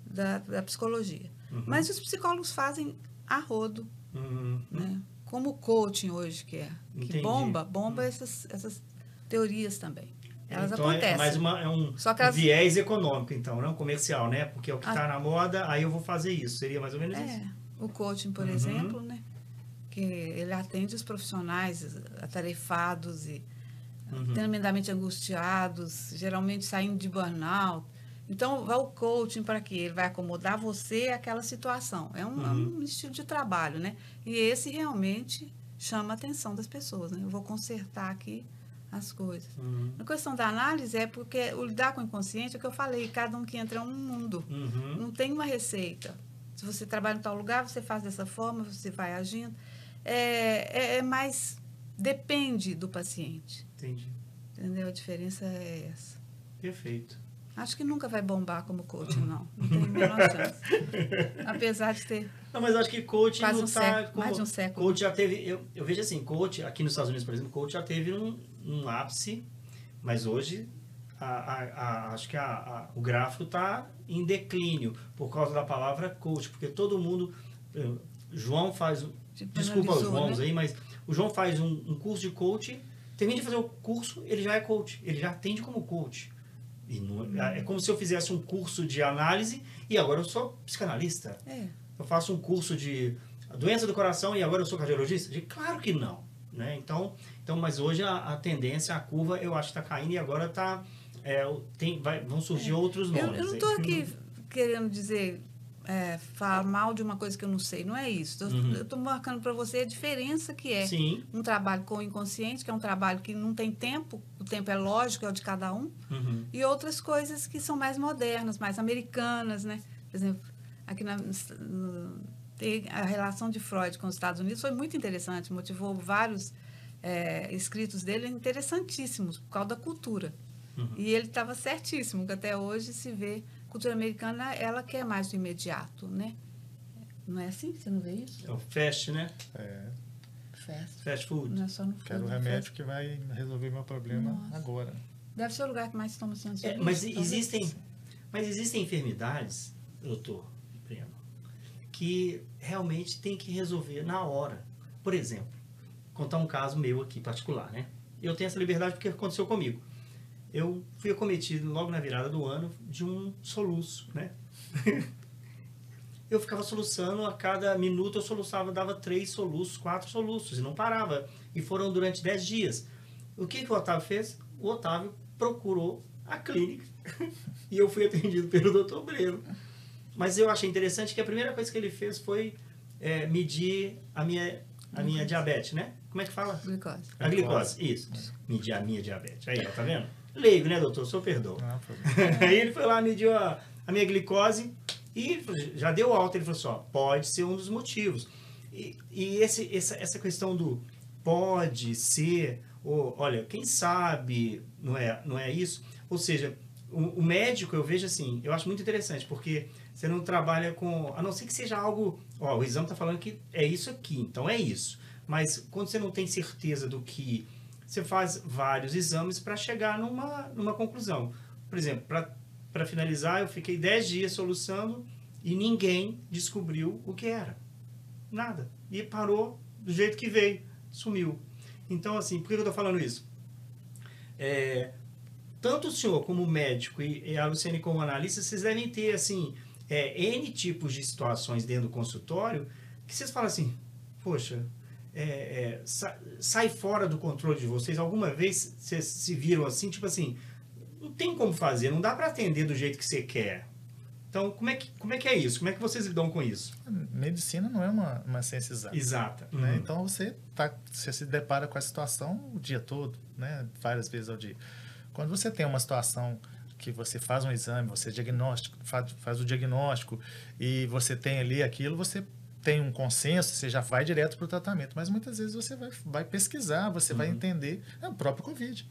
da, da psicologia. Uhum. Mas os psicólogos fazem a rodo, Uhum. né? Como o coaching hoje, que é. Que Entendi. bomba, bomba essas, essas teorias também. Elas então é- acontecem. É mais uma, é um Só que elas- viés econômico, então, não comercial, né? Porque é o que Ah. está na moda, aí eu vou fazer isso. Seria mais ou menos isso. É, o coaching, por Uhum. exemplo, né? Que ele atende os profissionais atarefados e Uhum. tremendamente angustiados, geralmente saindo de burnout. Então, vai o coaching para quê? Ele vai acomodar você àquela situação. É um, é Uhum. um estilo de trabalho, né? E esse realmente chama a atenção das pessoas, né? Eu vou consertar aqui as coisas. Uhum. A questão da análise é porque o lidar com o inconsciente é o que eu falei, cada um que entra é um mundo. Uhum. Não tem uma receita. Se você trabalha em tal lugar, você faz dessa forma, você vai agindo. É, é, é mais. Depende do paciente. Entendi. Entendeu? A diferença é essa. Perfeito. Acho que nunca vai bombar como coaching, não. Não tem a menor chance. Apesar de ter. Não, mas acho que coach Quase não um tá século, como- mais de um século. Coach já teve, eu, eu vejo assim, coach, aqui nos Estados Unidos, por exemplo, coach já teve um, um ápice, mas hoje a, a- a- acho que o gráfico está em declínio por causa da palavra coach, porque todo mundo. eh, João faz. Tipo, Desculpa os analisou, Joãos né? aí, mas o João faz um, um curso de coach, termina de fazer o curso, ele já é coach, ele já atende como coach. E não- Uhum. é como se eu fizesse um curso de análise e agora eu sou psicanalista. É. Eu faço um curso de doença do coração e agora eu sou cardiologista? Claro que não. Né? Então, então, mas hoje a, a tendência, a curva, eu acho que está caindo e agora tá, é, tem, vai, vão surgir outros Eu, nomes. eu não estou aqui querendo dizer. É, falar mal de uma coisa que eu não sei, não é isso. Eu Uhum. estou marcando para você a diferença que é Sim. um trabalho com o inconsciente, que é um trabalho que não tem tempo, o tempo é lógico, é o de cada um, Uhum. e outras coisas que são mais modernas, mais americanas, né? Por exemplo, aqui na, no- a relação de Freud com os Estados Unidos foi muito interessante, motivou vários é, escritos dele interessantíssimos por causa da cultura. Uhum. E ele estava certíssimo, que até hoje se vê a cultura americana, ela quer mais do imediato, né? Não é assim? Você não vê isso? É o fast, né? É, Fast. Fast food. Não é só no quero o food, remédio que vai resolver meu problema Nossa. agora. Deve ser o lugar que mais toma ciência. É, mas existem, mas existem enfermidades, doutor Breno, que realmente tem que resolver na hora. Por exemplo, contar um caso meu aqui particular, né? Eu tenho essa liberdade porque aconteceu comigo. Eu fui acometido logo na virada do ano de um soluço, né? eu ficava soluçando, a cada minuto eu soluçava, dava três soluços, quatro soluços, e não parava. E foram durante dez dias. O que, que o Otávio fez? O Otávio procurou a clínica e eu fui atendido pelo Dr. Breno. Mas eu achei interessante que a primeira coisa que ele fez foi é, medir a minha, a minha diabetes, né? Como é que fala? Glicose. A glicose, isso. Medir a minha diabetes. Aí, ó, tá vendo? Leigo, né, doutor? Sou perdoa. Problema. Aí ele foi lá, mediu a, a minha glicose e já deu alta. Ele falou assim, ó, pode ser um dos motivos. E, e esse, essa, essa questão do pode ser, ou olha, quem sabe, não é, não é isso? Ou seja, o, o médico eu vejo assim, eu acho muito interessante, porque você não trabalha com, a não ser que seja algo, ó, o exame está falando que é isso aqui, então é isso. Mas quando você não tem certeza do que você faz vários exames para chegar numa, numa conclusão. Por exemplo, para finalizar, eu fiquei 10 dias soluçando e ninguém descobriu o que era. Nada. E parou do jeito que veio, sumiu. Então, assim, por que eu estou falando isso? É, tanto o senhor como médico e, e a Luciane como analista, vocês devem ter, assim, é, N tipos de situações dentro do consultório que vocês falam assim, poxa, é, é, sa, sai fora do controle de vocês. Alguma vez vocês se viram assim, tipo assim, não tem como fazer, não dá para atender do jeito que você quer. Então, como é, que, como é que é isso? Como é que vocês lidam com isso? Medicina não é uma, uma ciência exata. Exata. Né? Uhum. Então, você, tá, você se depara com a situação o dia todo, né? várias vezes ao dia. Quando você tem uma situação que você faz um exame, você diagnóstico, faz, faz o diagnóstico e você tem ali aquilo, você tem um consenso, você já vai direto para o tratamento. Mas muitas vezes você vai, vai pesquisar, você uhum. vai entender. É o próprio Covid.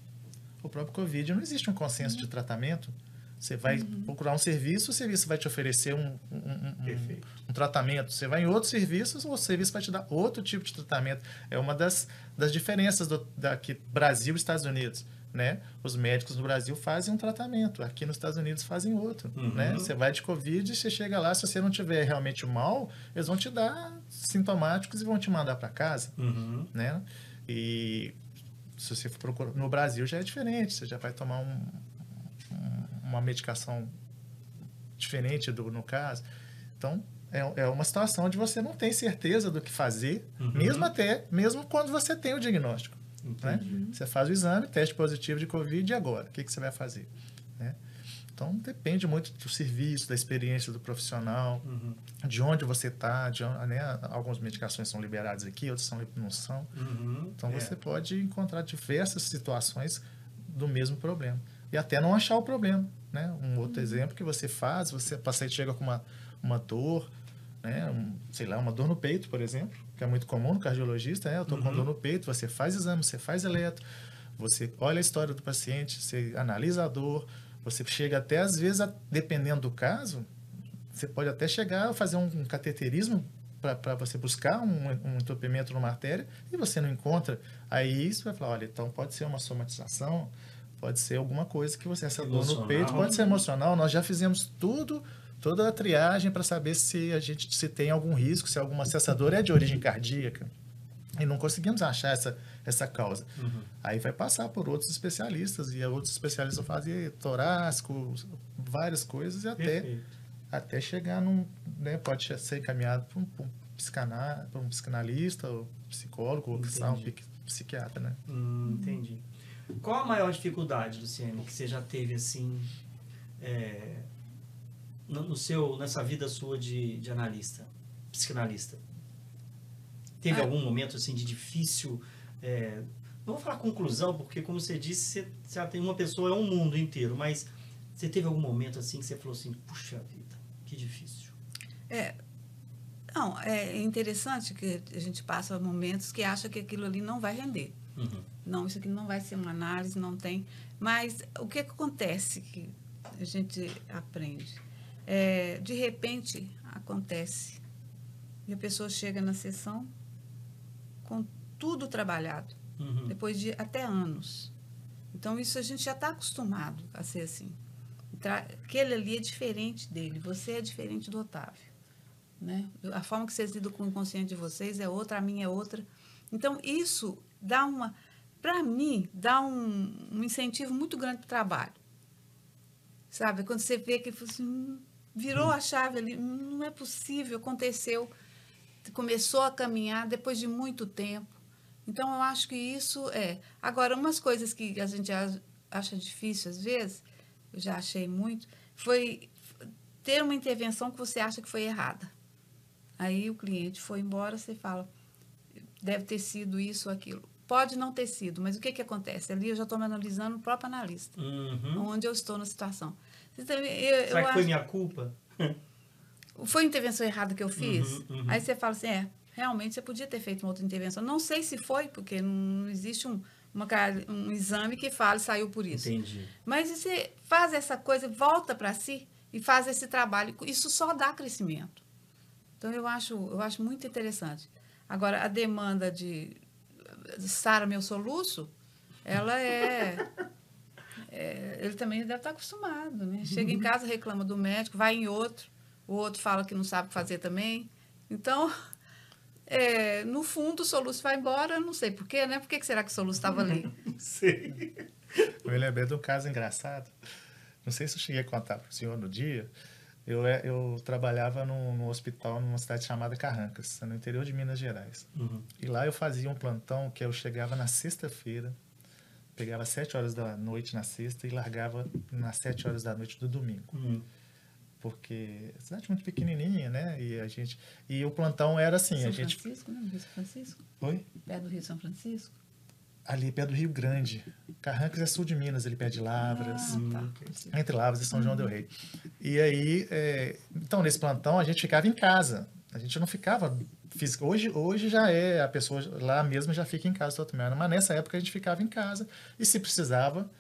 O próprio Covid não existe um consenso uhum. de tratamento. Você vai uhum. procurar um serviço, o serviço vai te oferecer um, um, um, um, tratamento. Você vai em outros serviços, o serviço vai te dar outro tipo de tratamento. É uma das, das diferenças do, daqui Brasil e Estados Unidos né? Os médicos no Brasil fazem um tratamento, aqui nos Estados Unidos fazem outro, uhum. né? Você vai de Covid, você chega lá, se você não tiver realmente mal, eles vão te dar sintomáticos e vão te mandar para casa, uhum. né? E se você for procurar no Brasil já é diferente, você já vai tomar um, um, uma medicação diferente do no caso. Então, é, é uma situação onde você não tem certeza do que fazer, uhum. mesmo até, mesmo quando você tem o diagnóstico. Né? Você faz o exame, teste positivo de Covid, e agora? O que, que você vai fazer? Né? Então, depende muito do serviço, da experiência do profissional, uhum. de onde você está. Né? Algumas medicações são liberadas aqui, outras são, não são. Uhum. Então, é. você pode encontrar diversas situações do mesmo problema. E até não achar o problema. Né? Um outro uhum. exemplo que você faz, você, o paciente chega com uma, uma dor, né? Um, sei lá, uma dor no peito, por exemplo que é muito comum no cardiologista, né? Eu estou uhum. com dor no peito, você faz exame, você faz eletro, você olha a história do paciente, você analisa a dor, você chega até, às vezes, a, dependendo do caso, você pode até chegar a fazer um, um cateterismo para você buscar um, um entupimento numa artéria e você não encontra. Aí você vai falar, olha, então pode ser uma somatização, pode ser alguma coisa que você, essa dor no peito, pode ser emocional. Nós já fizemos tudo toda a triagem para saber se a gente se tem algum risco, se alguma acessadora é de origem cardíaca. E não conseguimos achar essa, essa causa. Uhum. Aí vai passar por outros especialistas, e outros especialistas vão fazer torácico, várias coisas, e até, até chegar num. Né, pode ser encaminhado para um, um, um psicanalista, ou psicólogo, ou um psiquiatra. Né? Hum, entendi. Qual a maior dificuldade, Luciane, que você já teve assim? É no, seu, nessa vida sua de, de analista, psicanalista? Teve ah. algum momento assim de difícil. É, não vou falar conclusão, porque, como você disse, você, você tem uma pessoa, é um mundo inteiro, mas você teve algum momento assim que você falou assim: puxa vida, que difícil? É. Não, é interessante que a gente passa momentos que acha que aquilo ali não vai render. Uhum. Não, isso aqui não vai ser uma análise, não tem. Mas o que, que acontece que a gente aprende? É, de repente acontece. E a pessoa chega na sessão com tudo trabalhado, uhum. depois de até anos. Então, isso a gente já está acostumado a ser assim. Aquele ali é diferente dele, você é diferente do Otávio. Né? A forma que vocês lidam com o inconsciente de vocês é outra, a minha é outra. Então, isso dá uma. Para mim, dá um, um, incentivo muito grande para o trabalho. Sabe? Quando você vê que assim, hum, virou a chave ali. Não é possível, aconteceu. Começou a caminhar depois de muito tempo. Então, eu acho que isso é. Agora, umas coisas que a gente acha difícil às vezes, eu já achei muito, foi ter uma intervenção que você acha que foi errada. Aí o cliente foi embora, você fala, deve ter sido isso ou aquilo. Pode não ter sido, mas o que, que acontece? Ali eu já estou me analisando o próprio analista, uhum. onde eu estou na situação. Eu, Será que foi minha culpa? Foi a intervenção errada que eu fiz? Uhum, uhum. Aí você fala assim, é, realmente você podia ter feito uma outra intervenção. Não sei se foi, porque não existe um, uma, um exame que fale saiu por isso. Entendi. Mas você faz essa coisa, volta para si e faz esse trabalho. Isso só dá crescimento. Então, eu acho, eu acho muito interessante. Agora, a demanda de, de Sara Meu Soluço, ela é é, ele também deve estar acostumado, né? Chega em casa, reclama do médico, vai em outro, o outro fala que não sabe fazer também. Então, é, no fundo, o Soluço vai embora, não sei porquê, né? Por que será que o Soluço estava ali? Não sei. Eu me lembrei de um caso engraçado. Não sei se eu cheguei a contar para o senhor no dia. Eu, é, eu trabalhava no, no hospital numa cidade chamada Carrancas, no interior de Minas Gerais. Uhum. E lá eu fazia um plantão que eu chegava na sexta-feira, pegava sete horas da noite na sexta e largava nas sete horas da noite do domingo. Uhum. Porque é cidade muito pequenininha, né? E a gente e o plantão era assim, São a gente Francisco, né? No Rio São Francisco? Oi? Perto do Rio São Francisco? ali perto do Rio Grande. Carrancas é sul de Minas, ali perto de Lavras. Ah, tá. Hum, Entre Lavras e São João del Rei. E aí, é, então, nesse plantão, a gente ficava em casa. A gente não ficava físico. Hoje, hoje já é, a pessoa lá mesmo já fica em casa totalmente. Mas nessa época a gente ficava em casa. E se precisava,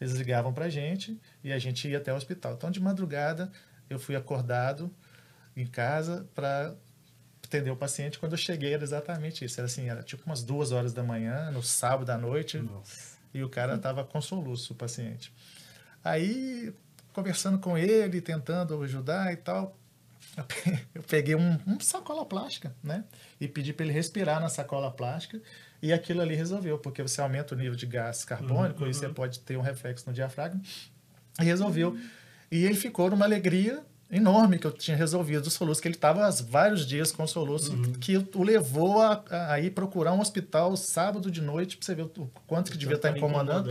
eles ligavam pra gente e a gente ia até o hospital. Então, de madrugada, eu fui acordado em casa para atender o paciente. Quando eu cheguei, era exatamente isso. Era assim, era tipo umas duas horas da manhã, no sábado à noite. Nossa. E o cara estava com soluço, o paciente. Aí, conversando com ele, tentando ajudar e tal, eu pe- eu peguei um, um sacola plástica, né? E pedi para ele respirar na sacola plástica. E aquilo ali resolveu, porque você aumenta o nível de gás carbônico e você pode ter um reflexo no diafragma. E resolveu. E ele ficou numa alegria enorme que eu tinha resolvido o soluço, que ele estava há vários dias com soluço, que o levou a, a ir procurar um hospital sábado de noite, para você ver o quanto que devia estar Tava incomodando.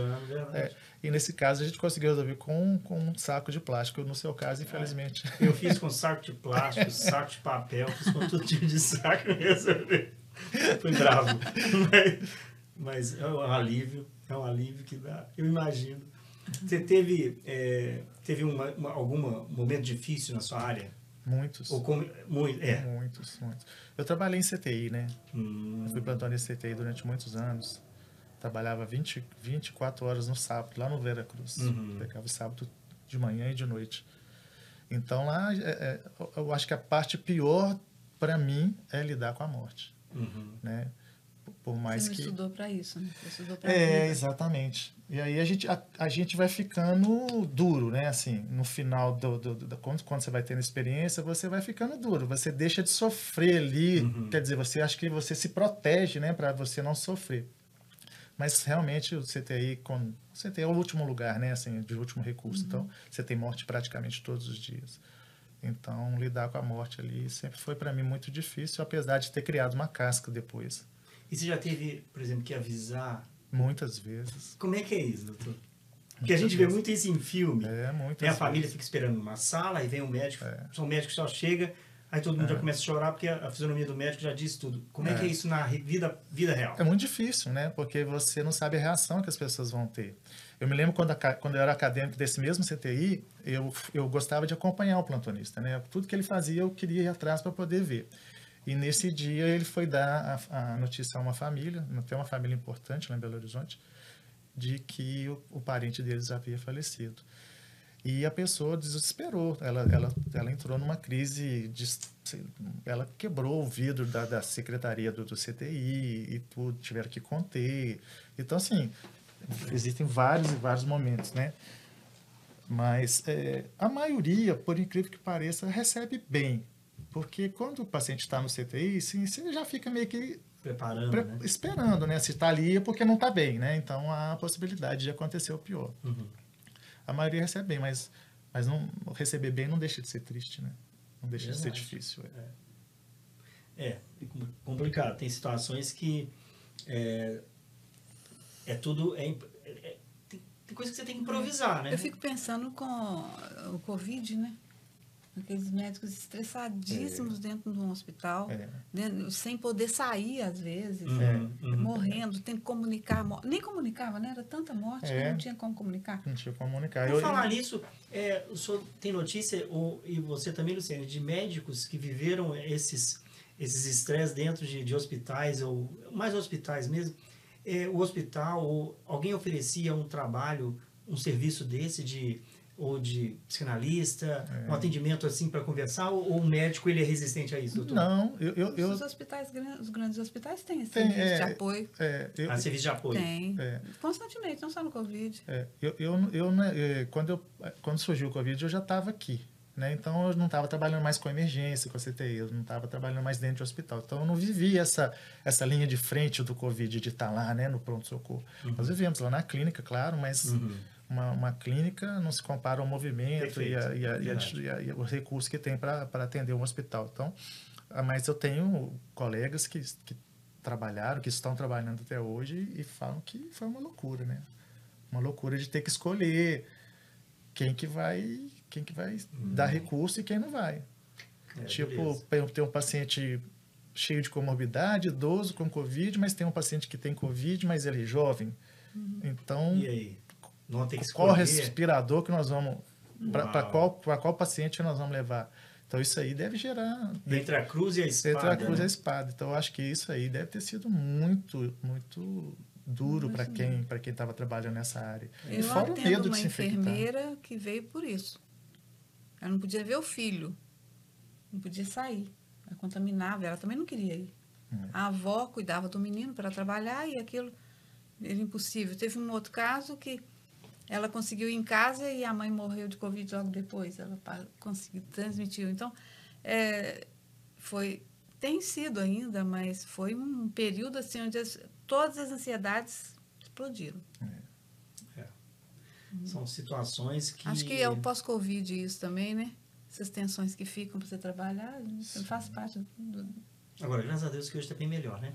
É, e nesse caso a gente conseguiu resolver com, com um saco de plástico. No seu caso, infelizmente. Eu fiz com saco de plástico, saco de papel, fiz com todo tipo de saco e resolvi. Fui bravo. Mas, mas é um alívio, é um alívio que dá. Eu imagino. Você teve, é, teve uma, uma- algum momento difícil na sua área? Muitos. Ou como, muito, é. Muitos, muitos. Eu trabalhei em CTI, né? Hum, Eu fui plantonista CTI durante muitos anos. Trabalhava 20, 24 horas no sábado, lá no Veracruz. Uhum. Pegava sábado de manhã e de noite. Então lá, é, é, eu- acho que a parte pior para mim é lidar com a morte, uhum. né? Por- Por mais Você não que estudou para isso, né? Você estudou para É, exatamente. E aí a gente, a, a gente vai ficando duro, né? Assim, no final do, do, do- quando, quando você vai tendo experiência, você vai ficando duro. Você deixa de sofrer ali. Quer dizer, você acha que você se protege, né? Para você não sofrer. Mas realmente o CTI, com, o CTI é o último lugar, né? Assim, de último recurso. Então, você tem morte praticamente todos os dias. Então, lidar com a morte ali sempre foi para mim muito difícil, apesar de ter criado uma casca depois. E você já teve, por exemplo, que avisar? Muitas vezes. Como é que é isso, doutor? Porque a gente vê muito isso em filme. É, muitas Né? A família fica esperando numa sala, aí vem o médico, É. só o médico só chega, aí todo mundo já começa a chorar porque a fisionomia do médico já diz tudo. Como é, É. que é isso na vida, vida real? É muito difícil, né? Porque você não sabe a reação que as pessoas vão ter. Eu me lembro quando, a quando eu era acadêmico desse mesmo CTI, eu, eu gostava de acompanhar o plantonista, né? Tudo que ele fazia eu queria ir atrás para poder ver. E nesse dia ele foi dar a, a notícia a uma família, até uma família importante lá em Belo Horizonte, de que o, o parente deles havia falecido. E a pessoa desesperou. Ela, ela, ela entrou numa crise. De, ela quebrou o vidro da, da secretaria do, do CTI e tudo, tiveram que conter. Então, assim, existem vários e vários momentos, né? Mas é, a maioria, por incrível que pareça, recebe bem. Porque quando o paciente está no CTI, sim, você já fica meio que Preparando, pre- né? esperando, né? Se está ali é porque não está bem, né? Então há a possibilidade de acontecer o pior. Uhum. A maioria recebe bem, mas, mas não, receber bem não deixa de ser triste, né? Não deixa de ser Verdade. difícil. é. É, é com- complicado. Tem situações que é, é tudo. É, é- é- tem, tem coisa que você tem que improvisar, né? Eu fico pensando com o Covid, né? Aqueles médicos estressadíssimos dentro de um hospital, É. dentro- sem poder sair, às vezes, Uhum, é, uhum. morrendo, tem que comunicar. Nem comunicava, né? Era tanta morte que É. não tinha como comunicar. Não tinha como comunicar. Por Eu- falar nisso, é, o senhor tem notícia, ou, e você também, Luciane, de médicos que viveram esses esses estresses dentro de, de hospitais, ou mais hospitais mesmo, é, o hospital, ou alguém oferecia um trabalho, um serviço desse de ou de psicanalista, É. um atendimento assim para conversar, ou, ou o médico ele é resistente a isso, doutor? Não, eu, eu, eu, Os hospitais, os grandes hospitais têm esse Tem, serviço de é, apoio. é, eu, Ah, serviço de apoio. Tem. é. Constantemente, não só no Covid. É, eu, eu, eu, né, é, quando, eu, quando surgiu o Covid, eu já estava aqui. Né? Então, eu não estava trabalhando mais com emergência, com a CTI, eu não estava trabalhando mais dentro do hospital. Então, eu não vivi essa, essa linha de frente do Covid, de estar lá né, no pronto-socorro. Nós vivemos lá na clínica, claro, mas, Uhum. Uma, uma clínica não se compara ao movimento e, a, e, a, e, a, e, os recursos que tem para atender um hospital. Então, ah, mas eu tenho colegas que, que trabalharam, que estão trabalhando até hoje e falam que foi uma loucura, né? Uma loucura de ter que escolher quem que vai, quem que vai dar recurso e quem não vai. É, tipo, beleza. tem tem um paciente cheio de comorbidade, idoso com Covid, mas tem um paciente que tem Covid, mas ele é jovem. Então, E aí? Não tem que qual escolher. respirador que nós vamos. Para qual, pra qual paciente nós vamos levar? Então, isso aí deve gerar. Entre a cruz e a espada. Entre a cruz e a né? espada. Então, eu acho que isso aí deve ter sido muito, muito duro para quem para quem estava trabalhando nessa área. e Eu fora o atendo medo de uma se infectar. enfermeira que veio por isso. Ela não podia ver o filho. Não podia sair. Ela contaminava, ela também não queria ir. É. A avó cuidava do menino para trabalhar e aquilo era impossível. Teve um outro caso que ela conseguiu ir em casa e a mãe morreu de Covid logo depois. Ela conseguiu, transmitiu. Então, é, foi, tem sido ainda, mas foi um período assim onde as- todas as ansiedades explodiram. São situações que. Acho que é o pós-Covid isso também, né? Essas tensões que ficam para você trabalhar, isso faz parte do... Agora, graças a Deus que hoje está bem melhor, né?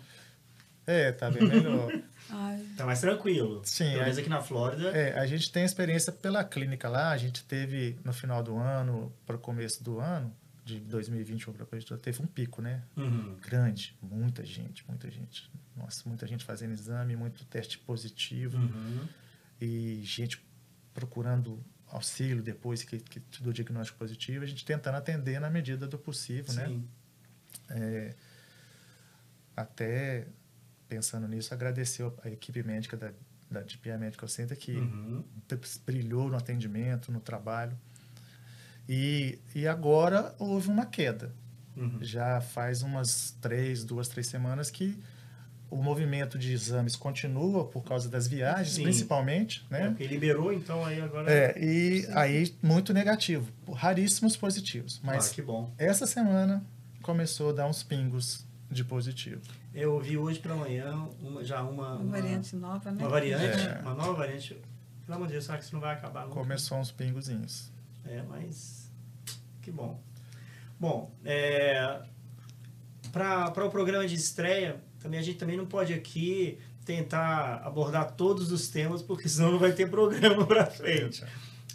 É, tá bem melhor. Ai, Tá mais tranquilo. Sim, Pelo é. menos aqui na Flórida. É, a gente tem experiência pela clínica lá. A gente teve no final do ano, para o começo do ano, de 2021 para frente, teve um pico, né? Uhum. Grande, muita gente, muita gente. Nossa, muita gente fazendo exame, muito teste positivo Uhum. e gente procurando auxílio depois que, que do diagnóstico positivo. A gente tentando atender na medida do possível, né? Sim. Até pensando nisso, agradecer a equipe médica da, da DPI Medical Center que Uhum. brilhou no atendimento, no trabalho. E, e agora houve uma queda. Uhum. Já faz umas três, duas, três semanas que o movimento de exames continua por causa das viagens, Sim. principalmente, É, né? porque liberou, então aí agora. É, e aí muito negativo, raríssimos positivos. Mas ah, que bom. essa semana começou a dar uns pingos de positivo. Eu ouvi hoje pela manhã uma, já uma. uma variante nova, né? Uma variante, É. uma nova variante. Pelo amor de Deus, será que isso não vai acabar? nunca? Começou uns pingozinhos. É, mas que bom. Bom, é, para o programa de estreia, também a gente também não pode aqui tentar abordar todos os temas, porque senão não vai ter programa para frente.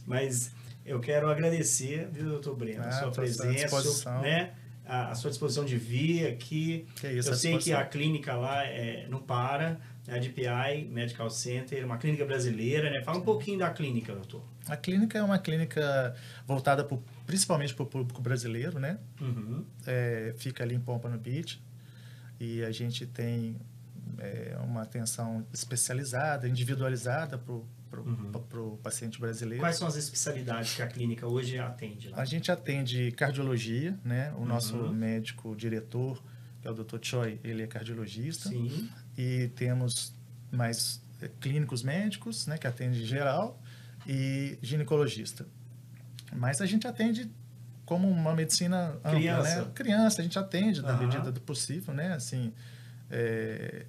Mas eu quero agradecer, viu, doutor Breno, a Ah, sua presença, né? A, sua disposição de vir aqui. Que é isso, eu sei que a clínica lá é, não para, é a DPI Medical Center, uma clínica brasileira, né? Fala um pouquinho da clínica, doutor. A clínica é uma clínica voltada pro, principalmente para o público brasileiro, né? Uhum. É, fica ali em Pompano Beach e a gente tem é, uma atenção especializada, individualizada para o Uhum. paciente brasileiro. Quais são as especialidades que a clínica hoje atende? lá? A gente atende cardiologia, né? O nosso Uhum. médico diretor, que é o Dr. Choi, ele é cardiologista. Sim. E temos mais é, clínicos médicos, né? Que atende geral e ginecologista. Mas a gente atende como uma medicina ampla, Criança. né? Criança, a gente atende na Aham. medida do possível, né? Assim, é,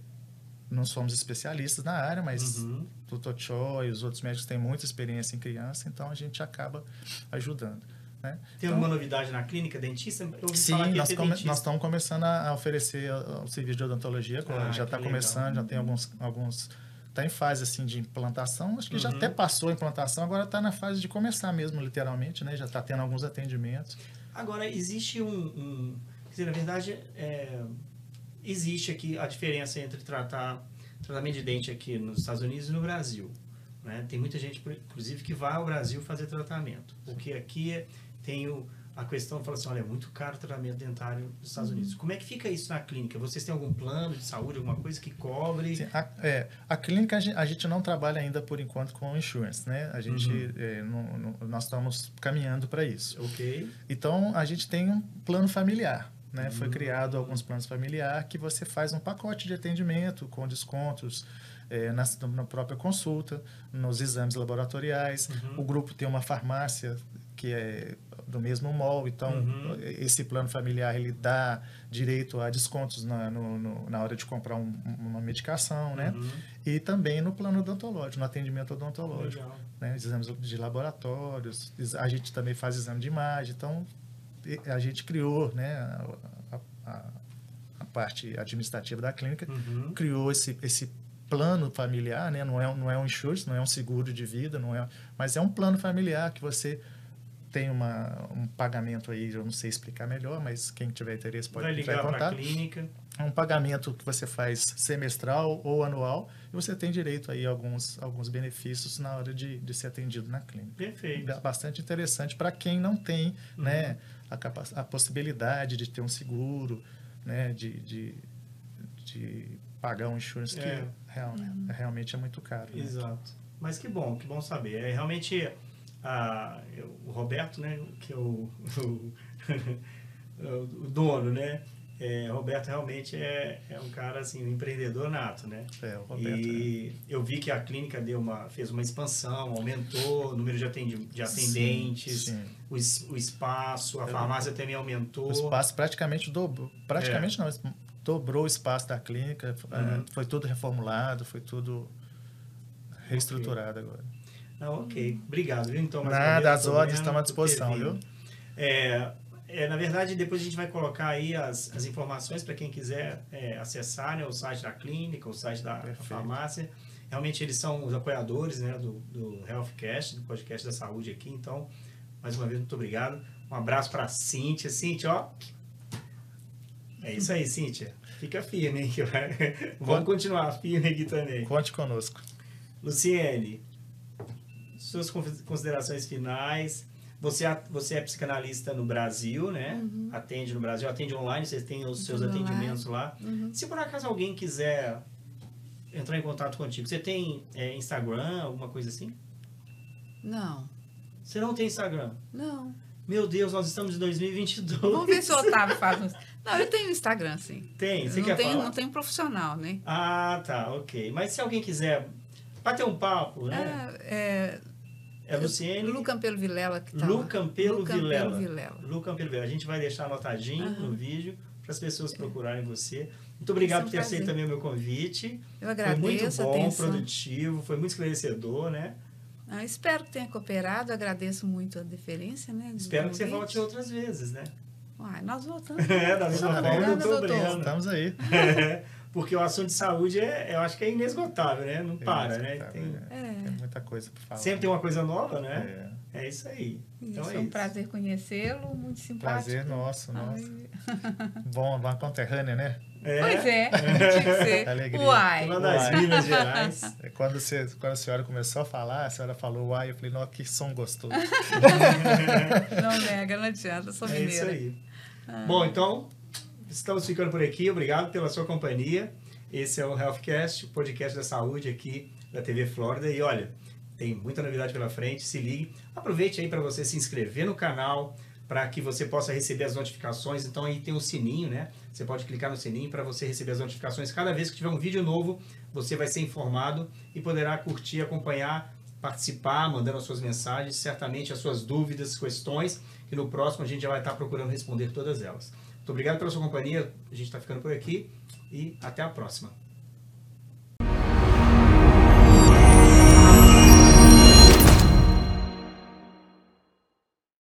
não somos especialistas na área, mas Uhum. O Dr. Choi e os outros médicos têm muita experiência em criança, então a gente acaba ajudando. Né? Tem Então, alguma novidade na clínica? Dentista? Sim, nós, come- dentista. nós estamos começando a oferecer o serviço de odontologia. Ah, já está começando, já tem alguns. alguns Está em fase assim de implantação. Acho que já Uhum. até passou a implantação, agora está na fase de começar mesmo, literalmente, né? Já está tendo alguns atendimentos. Agora, existe um... um- quer dizer, na verdade, é, existe aqui a diferença entre tratar tratamento de dente aqui nos Estados Unidos e no Brasil. Né? Tem muita gente, inclusive, que vai ao Brasil fazer tratamento. Porque aqui tem o, a questão, fala assim, olha, é muito caro o tratamento dentário nos Estados Uhum. Unidos. Como é que fica isso na clínica? Vocês têm algum plano de saúde, alguma coisa que cobre? Assim, a, é, a clínica a gen- a gente não trabalha ainda por enquanto com insurance, né? A gente, Uhum. é, não- não- nós estamos caminhando para isso. Ok. Então, a gente tem um plano familiar. Né? Foi Hum. criado alguns planos familiares que você faz um pacote de atendimento com descontos eh, na, na própria consulta, nos exames laboratoriais. Uhum. O grupo tem uma farmácia que é do mesmo mol, então Uhum. esse plano familiar ele dá direito a descontos na, no- no- na hora de comprar um- uma medicação, né? Uhum. E também no plano odontológico, no atendimento odontológico, Legal. né? Exames de laboratórios, a gente também faz exame de imagem, então a gente criou, né? A, a- a parte administrativa da clínica Uhum. criou esse, esse plano familiar, né? Não é, um- não é um insurance, não é um seguro de vida, não é, mas é um plano familiar que você tem uma, um pagamento aí, eu não sei explicar melhor, mas quem tiver interesse pode Vai ligar para a clínica. É um pagamento que você faz semestral ou anual e você tem direito aí a alguns, alguns benefícios na hora de, de ser atendido na clínica. Perfeito. Ba- Bastante interessante para quem não tem Uhum. né, a, a possibilidade de ter um seguro, né, de, de, de pagar um insurance que É. real- realmente é muito caro. né? Exato. Mas que bom, que bom saber. É realmente a, eu- o Roberto, né, que é o, o, o dono, né? É, Roberto realmente é, é um cara assim, um empreendedor nato, né? É, o Roberto. E eu vi que a clínica deu uma, fez uma expansão, aumentou o número de, atendi, de atendentes, Sim, sim. O, o espaço, a farmácia também aumentou. O espaço praticamente dobrou. Praticamente É. não, dobrou o espaço da clínica. eh, Uhum. Foi tudo reformulado, foi tudo reestruturado agora. Ah, ok. Obrigado, viu? Então, mais Nada, as ordens estão à disposição, viu? É, é, na verdade, depois a gente vai colocar aí as, as informações para quem quiser é, acessar né, o site da clínica, o site da Perfeito. farmácia. Realmente eles são os apoiadores né, do, do Healthcast, do podcast da saúde aqui. Então, mais uma vez, muito obrigado. Um abraço para a Cíntia. Cíntia, ó. É isso aí, Cíntia. Fica firme, hein? Vamos continuar firme aqui também. Conte conosco. Luciene, suas con- considerações finais. Você, você é psicanalista no Brasil, né? Atende no Brasil, atende online, você tem os seus atendimentos lá. Uhum. Se por acaso alguém quiser entrar em contato contigo, você tem é, Instagram, alguma coisa assim? Não, Você não tem Instagram? não. Meu Deus, nós estamos em 2022. Vamos ver se o Otávio faz uns... Não, eu tenho Instagram, sim. Tem, você não quer tenho, falar? não tenho profissional, né? Ah, tá, ok. Mas se alguém quiser bater um papo, né? É, É, Luciene... Lu Campelo Vilela que tá Lu. Campelo Lu Campelo Vilela. Vilela. Lu Campelo Vilela. A gente vai deixar anotadinho Aham. no vídeo para as pessoas procurarem você. Muito obrigado é um por ter aceito prazer. também o meu convite. Eu foi muito agradeço bom, atenção. produtivo, foi muito esclarecedor, né? Ah, espero que tenha cooperado, agradeço muito a deferência, né? Espero que você volte outras vezes, né? Uai, nós voltamos. É, da mesma forma, doutor. Breno. Estamos aí. Porque o assunto de saúde, é, eu acho que é inesgotável, né? Não para, né? Tem- É. Tem muita coisa para falar. sempre tem uma coisa nova, né? É. É, isso aí. Então Isso, é é um isso. prazer conhecê-lo, muito simpático. Prazer nosso, nosso. Bom, uma conterrânea, né? É, Pois é, tinha que ser. Alegria. Uai. Uma das Uai. Minas Gerais. É, Quando, você, quando a senhora começou a falar, a senhora falou uai, eu falei, nossa, que som gostoso. Não nega, não adianta, sou É isso mineira. aí. Bom, então, estamos ficando por aqui. Obrigado pela sua companhia. Esse é o Healthcast, podcast da saúde aqui da TV Flórida. E olha, tem muita novidade pela frente. Se ligue. Aproveite aí para você se inscrever no canal, para que você possa receber as notificações. Então aí tem o sininho, né? Você pode clicar no sininho para você receber as notificações. Cada vez que tiver um vídeo novo, você vai ser informado e poderá curtir, acompanhar, participar, mandando as suas mensagens, certamente as suas dúvidas, questões, que no próximo a gente já vai estar procurando responder todas elas. Muito obrigado pela sua companhia. A gente está ficando por aqui e até a próxima.